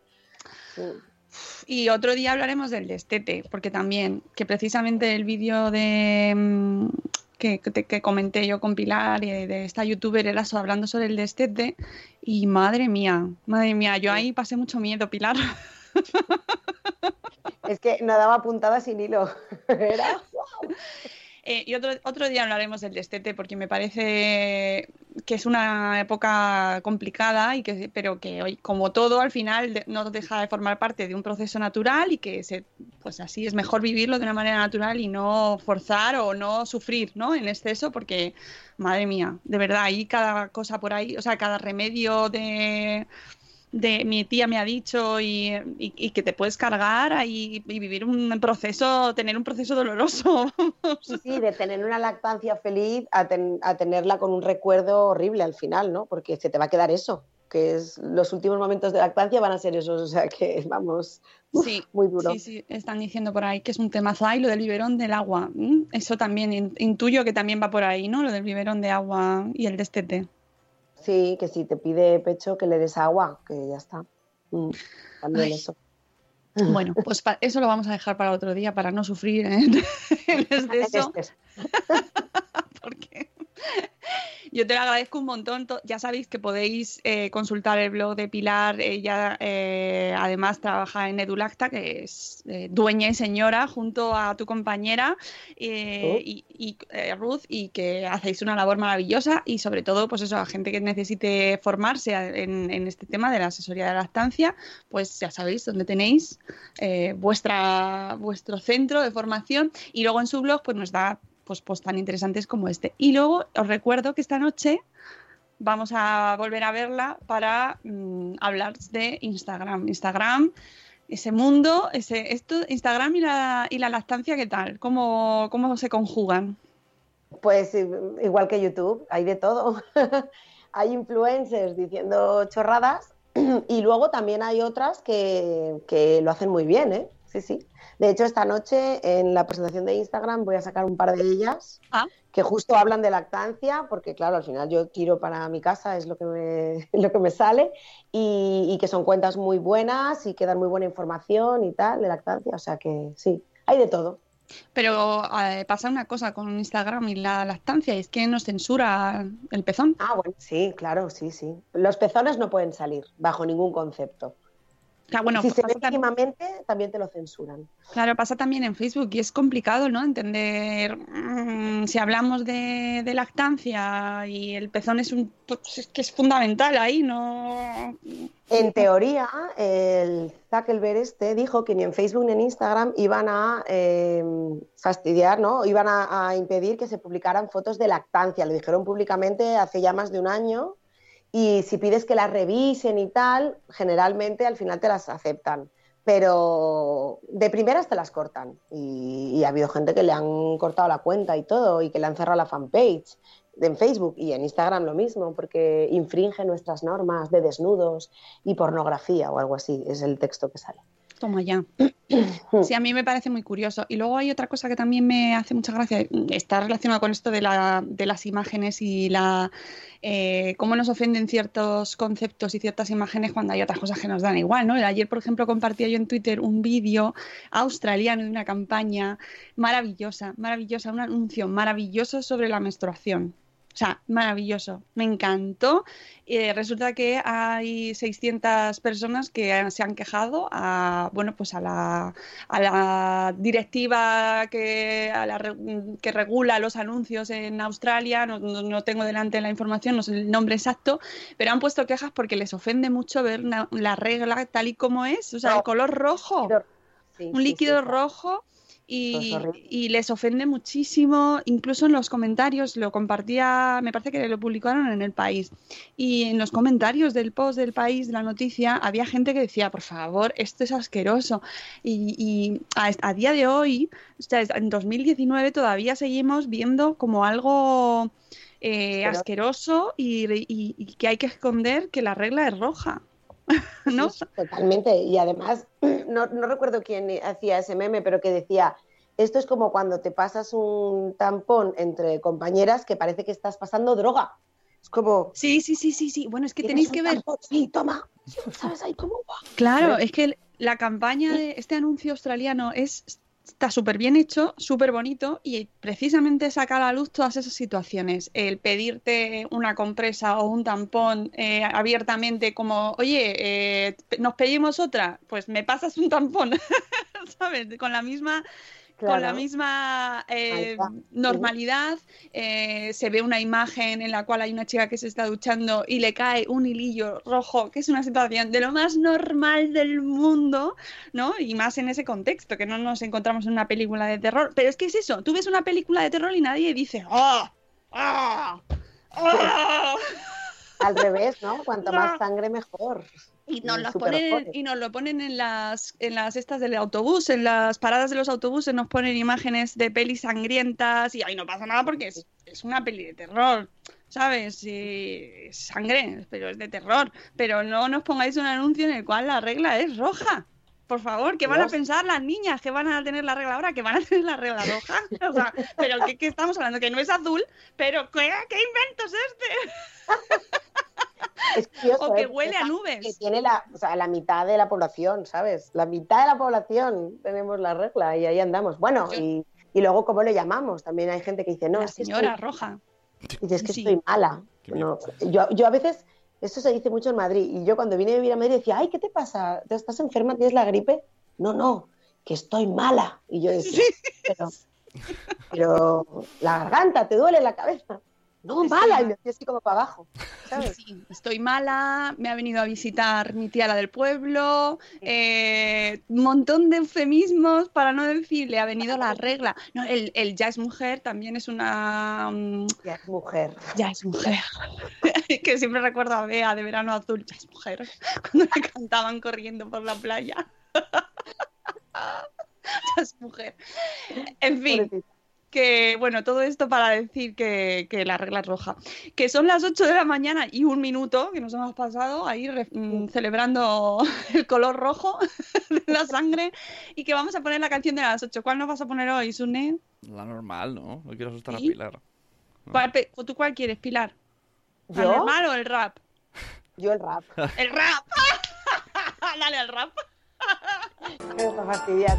Y otro día hablaremos del destete, porque también, que precisamente el vídeo de mm, que, que comenté yo con Pilar y de esta youtuber era so- hablando sobre el destete y madre mía, madre mía, yo ahí pasé mucho miedo, Pilar. Es que no daba puntada sin hilo. <laughs> Era. Eh, y otro, otro día hablaremos del destete porque me parece que es una época complicada, y que, pero que hoy, como todo, al final no deja de formar parte de un proceso natural y que se, pues así es mejor vivirlo de una manera natural y no forzar o no sufrir ¿no? en exceso porque, madre mía, de verdad, hay cada cosa por ahí, o sea, cada remedio de de mi tía me ha dicho y, y- y que te puedes cargar ahí y vivir un proceso, tener un proceso doloroso. <laughs> Sí, sí, de tener una lactancia feliz a, ten- a tenerla con un recuerdo horrible al final, ¿no? Porque se te va a quedar eso, que es los últimos momentos de lactancia van a ser esos, o sea que vamos, uf, Sí, muy duro. Sí, sí, están diciendo por ahí que es un temazo. Ay, lo del biberón del agua. Eso también in- intuyo que también va por ahí, ¿no? Lo del biberón de agua y el destete. Sí, que si te pide pecho que le des agua, que ya está. Mm, también Ay. eso. Bueno, pues eso lo vamos a dejar para otro día para no sufrir <laughs> en, en exceso. Este es- <laughs> porque yo te lo agradezco un montón. Ya sabéis que podéis eh, consultar el blog de Pilar. Ella eh, además trabaja en Edulacta, que es eh, dueña y señora junto a tu compañera Oh. y, y, Ruth y que hacéis una labor maravillosa y sobre todo pues eso a gente que necesite formarse en, en este tema de la asesoría de lactancia pues ya sabéis dónde tenéis vuestra vuestro centro de formación y luego en su blog pues nos da pues posts tan interesantes como este y luego os recuerdo que esta noche vamos a volver a verla para mm, hablar de Instagram Instagram ese mundo, ese, esto, Instagram y la, y la lactancia, ¿qué tal? ¿Cómo, cómo se conjugan? Pues igual que YouTube, hay de todo. <laughs> hay influencers diciendo chorradas <clears throat> y luego también hay otras que, que lo hacen muy bien, ¿eh? Sí, sí. De hecho, esta noche en la presentación de Instagram voy a sacar un par de ellas Ah. que justo hablan de lactancia, porque claro, al final yo tiro para mi casa, es lo que me, <laughs> lo que me sale, y, y que son cuentas muy buenas y que dan muy buena información y tal de lactancia. O sea que sí, hay de todo. Pero eh, pasa una cosa con Instagram y la lactancia, y es que nos censura el pezón. Ah, bueno, sí, claro, sí, sí. Los pezones no pueden salir bajo ningún concepto. Claro, bueno, si se ve mínimamente, también te lo censuran. claro, pasa también en Facebook y es complicado, ¿no? Entender mm, si hablamos de, de lactancia y el pezón es un pues, es que es fundamental ahí, ¿no? En teoría, el Zuckerberg este dijo que ni en Facebook ni en Instagram iban a eh, fastidiar, ¿no? Iban a, a impedir que se publicaran fotos de lactancia. Lo dijeron públicamente hace ya más de un año. Y si pides que las revisen y tal, generalmente al final te las aceptan. Pero de primeras te las cortan. Y, y ha habido gente que le han cortado la cuenta y todo, y que le han cerrado la fanpage en Facebook y en Instagram lo mismo, porque infringe nuestras normas de desnudos y pornografía o algo así, es el texto que sale. Toma ya. <coughs> Sí, a mí me parece muy curioso. Y luego hay otra cosa que también me hace mucha gracia. Está relacionado con esto de, la, de las imágenes y la eh, cómo nos ofenden ciertos conceptos y ciertas imágenes cuando hay otras cosas que nos dan igual, ¿no? Ayer, por ejemplo, compartía yo en Twitter un vídeo australiano de una campaña maravillosa, maravillosa, un anuncio maravilloso sobre la menstruación. O sea, maravilloso, me encantó. Eh, resulta que hay 600 personas que se han quejado a, bueno, pues a la, a la directiva que, a la que regula los anuncios en Australia. No, no- no tengo delante la información, no sé el nombre exacto, pero han puesto quejas porque les ofende mucho ver una- la regla tal y como es, o sea, el color rojo, Sí, un sí, líquido sí, rojo. Y, les ofende muchísimo, incluso en los comentarios, lo compartía, me parece que lo publicaron en el país, y en los comentarios del post del país, de la noticia, había gente que decía, por favor, esto es asqueroso. Y, y a, a día de hoy, o sea, en 2019 todavía seguimos viendo como algo eh, asqueroso y que hay que esconder que la regla es roja. <laughs> ¿No? Totalmente. Y además, <clears throat> no, no recuerdo quién hacía ese meme, pero que decía, esto es como cuando te pasas un tampón entre compañeras que parece que estás pasando droga. Es como... Sí, sí, sí, sí, sí. Bueno, es que ¿Tienes tenéis un que ver. tampón? Sí, toma. ¿Sabes ahí cómo? Claro, ¿No? es que la campaña de este anuncio australiano es está súper bien hecho, súper bonito y precisamente saca a la luz todas esas situaciones. El pedirte una compresa o un tampón eh, abiertamente como, oye, eh, nos pedimos otra, pues me pasas un tampón, <laughs> ¿sabes? Con la misma... Con la misma eh, normalidad, eh, se ve una imagen en la cual hay una chica que se está duchando y le cae un hilillo rojo, que es una situación de lo más normal del mundo, ¿no? Y más en ese contexto, que no nos encontramos en una película de terror. Pero es que es eso, tú ves una película de terror y nadie dice, ¡ah! ¡ah! ¡ah! Al revés, ¿no? Cuanto No. más <laughs> sangre, mejor. Y nos, las Súper ponen, y nos lo ponen en las, en las estas del autobús, en las paradas de los autobuses nos ponen imágenes de pelis sangrientas y ahí no pasa nada porque es, es una peli de terror, ¿sabes? Es sangre, pero es de terror. Pero no nos pongáis un anuncio en el cual la regla es roja. Por favor, ¿qué van a pensar las niñas? ¿Que van a tener la regla ahora? ¿Que van a tener la regla roja? O sea, pero ¿qué, qué estamos hablando? Que no es azul, pero ¿qué, qué invento es este? <laughs> Es curioso, <laughs> O que ¿eh? huele a nubes. Que tiene la, o sea, la mitad de la población, ¿sabes? La mitad de la población tenemos la regla y ahí andamos. Bueno, y, y luego, ¿cómo le llamamos? También hay gente que dice, no, la es que señora estoy, roja. dice, es que Sí. estoy mala. No, yo, yo a veces, eso se dice mucho en Madrid, y yo cuando vine a vivir a Madrid decía, ay, ¿qué te pasa? ¿Te ¿Estás enferma? ¿Tienes la gripe? No, no, que estoy mala. Y yo decía, pero, pero la garganta, ¿te duele la cabeza? No, Estoy mala. Y me decía así como para abajo, ¿sabes? Sí, estoy mala, me ha venido a visitar mi tía la del pueblo, eh, un montón de eufemismos para no decirle ha venido la <laughs> regla. No, el, el ya es mujer también es una... mm, Ya es mujer. ya es mujer. <laughs> que siempre recuerdo a Bea de Verano Azul, ya es mujer, <laughs> cuando le cantaban corriendo por la playa. ya es mujer. En fin, Pobrecita. Que bueno, todo esto para decir que, que la regla es roja. Que son las 8 de la mañana y un minuto que nos hemos pasado ahí re- mm, celebrando <laughs> el color rojo <laughs> de la sangre y que vamos a poner la canción de las 8. ¿Cuál nos vas a poner hoy, Sune? La normal, ¿no? No quiero asustar a ¿Sí? Pilar. ¿Cuál pe- ¿Tú cuál quieres, Pilar? ¿La ¿Yo? normal o el rap? Yo el rap. <laughs> ¡El rap! Dale al rap. Qué fastidiar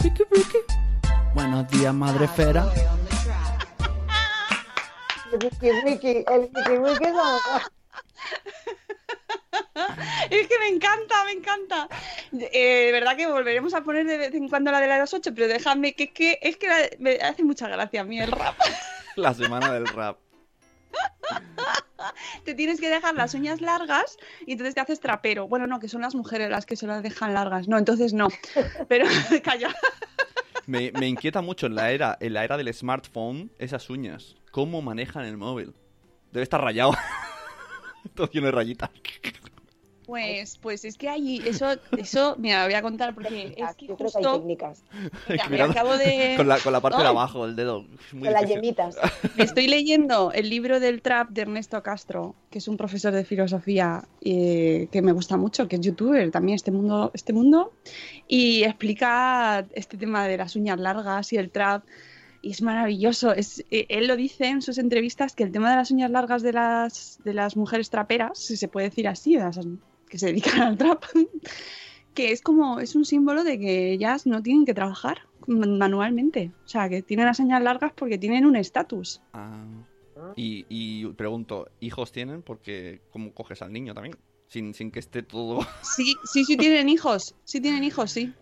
Ricky, Ricky. Buenos días, madre Ricky, el Ricky, Ricky es la mejor. Es que me encanta, me encanta. Eh, de verdad que volveremos a poner de vez en cuando la de las 8, pero déjame que es que, es que la- me hace mucha gracia a mí el rap. <laughs> La semana del rap. Te tienes que dejar las uñas largas y entonces te haces trapero. Bueno, no, que son las mujeres las que se las dejan largas. No, entonces no. <laughs> Pero <laughs> calla. Me, me inquieta mucho en la era, en la era del smartphone esas uñas. ¿Cómo manejan el móvil? Debe estar rayado. <laughs> Todo lleno de rayitas. Pues, pues es que hay eso, eso, mira, voy a contar porque es que Yo creo que hay técnicas. Mira, me acabo de- <laughs> con, la, con la parte de abajo del dedo. Muy Con las yemitas. estoy leyendo el libro del trap de Ernesto Castro, que es un profesor de filosofía eh, que me gusta mucho, que es youtuber también este mundo, este mundo, y explica este tema de las uñas largas y el trap. Y es maravilloso. Es, eh, él lo dice en sus entrevistas que el tema de las uñas largas de las, de las mujeres traperas, si se puede decir así, de las que se dedican al trap, <laughs> que es como, es un símbolo de que ellas no tienen que trabajar manualmente. O sea, que tienen las uñas largas porque tienen un estatus. Ah. Y, y pregunto, ¿hijos tienen? Porque ¿cómo coges al niño también? Sin, sin que esté todo... <laughs> Sí, sí, sí tienen hijos. Sí tienen hijos, sí.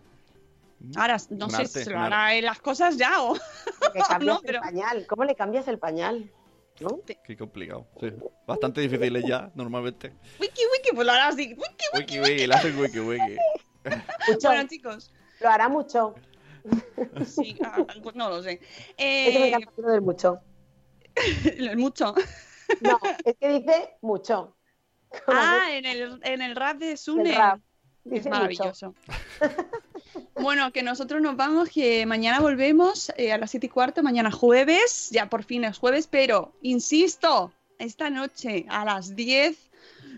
Ahora, no Un sé arte, si un lo hará en las cosas ya o... Le <laughs> cambias No, el pero- pañal. ¿Cómo le cambias el pañal? ¿No? Qué complicado. Sí. Bastante difíciles ya, normalmente. Wiki, wiki, pues lo hará así. Wiki, Wiki, wiki, le hacen wiki, wiki. <laughs> Mucho. Bueno, chicos, Lo hará mucho. <laughs> sí, ah, pues no lo sé. Eso me Eh, encanta lo del mucho. <laughs> mucho. No, es que dice mucho. Ah, en el, en el rap de Sune. Es maravilloso. Bueno, que nosotros nos vamos, que mañana volvemos eh, a las 7 y cuarto, mañana jueves, ya por fin es jueves, pero insisto, esta noche a las 10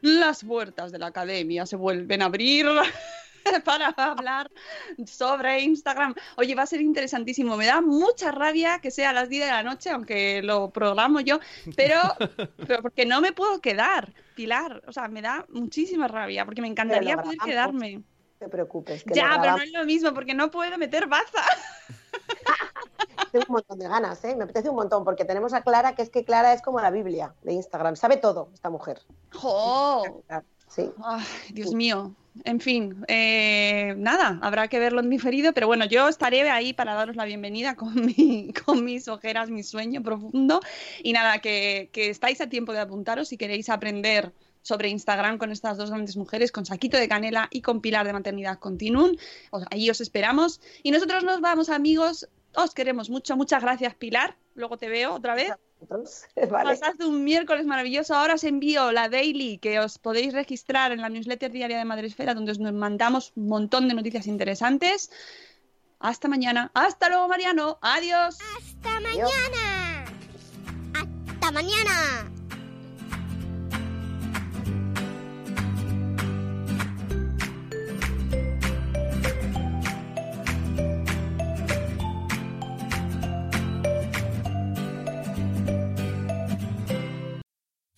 las puertas de la academia se vuelven a abrir <laughs> para hablar sobre Instagram. Oye, va a ser interesantísimo. Me da mucha rabia que sea a las 10 de la noche, aunque lo programo yo, pero, <laughs> pero porque no me puedo quedar, Pilar. O sea, me da muchísima rabia, porque me encantaría poder quedarme. Te preocupes. Que Ya, pero no es lo mismo, porque no puedo meter baza. <laughs> Tengo un montón de ganas, ¿eh? Me apetece un montón, porque tenemos a Clara, que es que Clara es como la Biblia de Instagram. Sabe todo, esta mujer. ¡Jo! Sí. Ay, Dios mío. En fin, eh, nada, habrá que verlo en diferido, pero bueno, yo estaré ahí para daros la bienvenida con, mi, <laughs> con mis ojeras, mi sueño profundo. Y nada, que, que estáis a tiempo de apuntaros si queréis aprender sobre Instagram con estas dos grandes mujeres, con Saquito de Canela y con Pilar de Maternidad Continuum. Os- Ahí os esperamos. Y nosotros nos vamos, amigos. Os queremos mucho. Muchas gracias, Pilar. Luego te veo otra vez. <laughs> Vale. Pasad un miércoles maravilloso. Ahora os envío la daily que os podéis registrar en la newsletter diaria de Madresfera, donde os nos mandamos un montón de noticias interesantes. Hasta mañana. Hasta luego, Mariano. Adiós. Hasta mañana. Hasta mañana.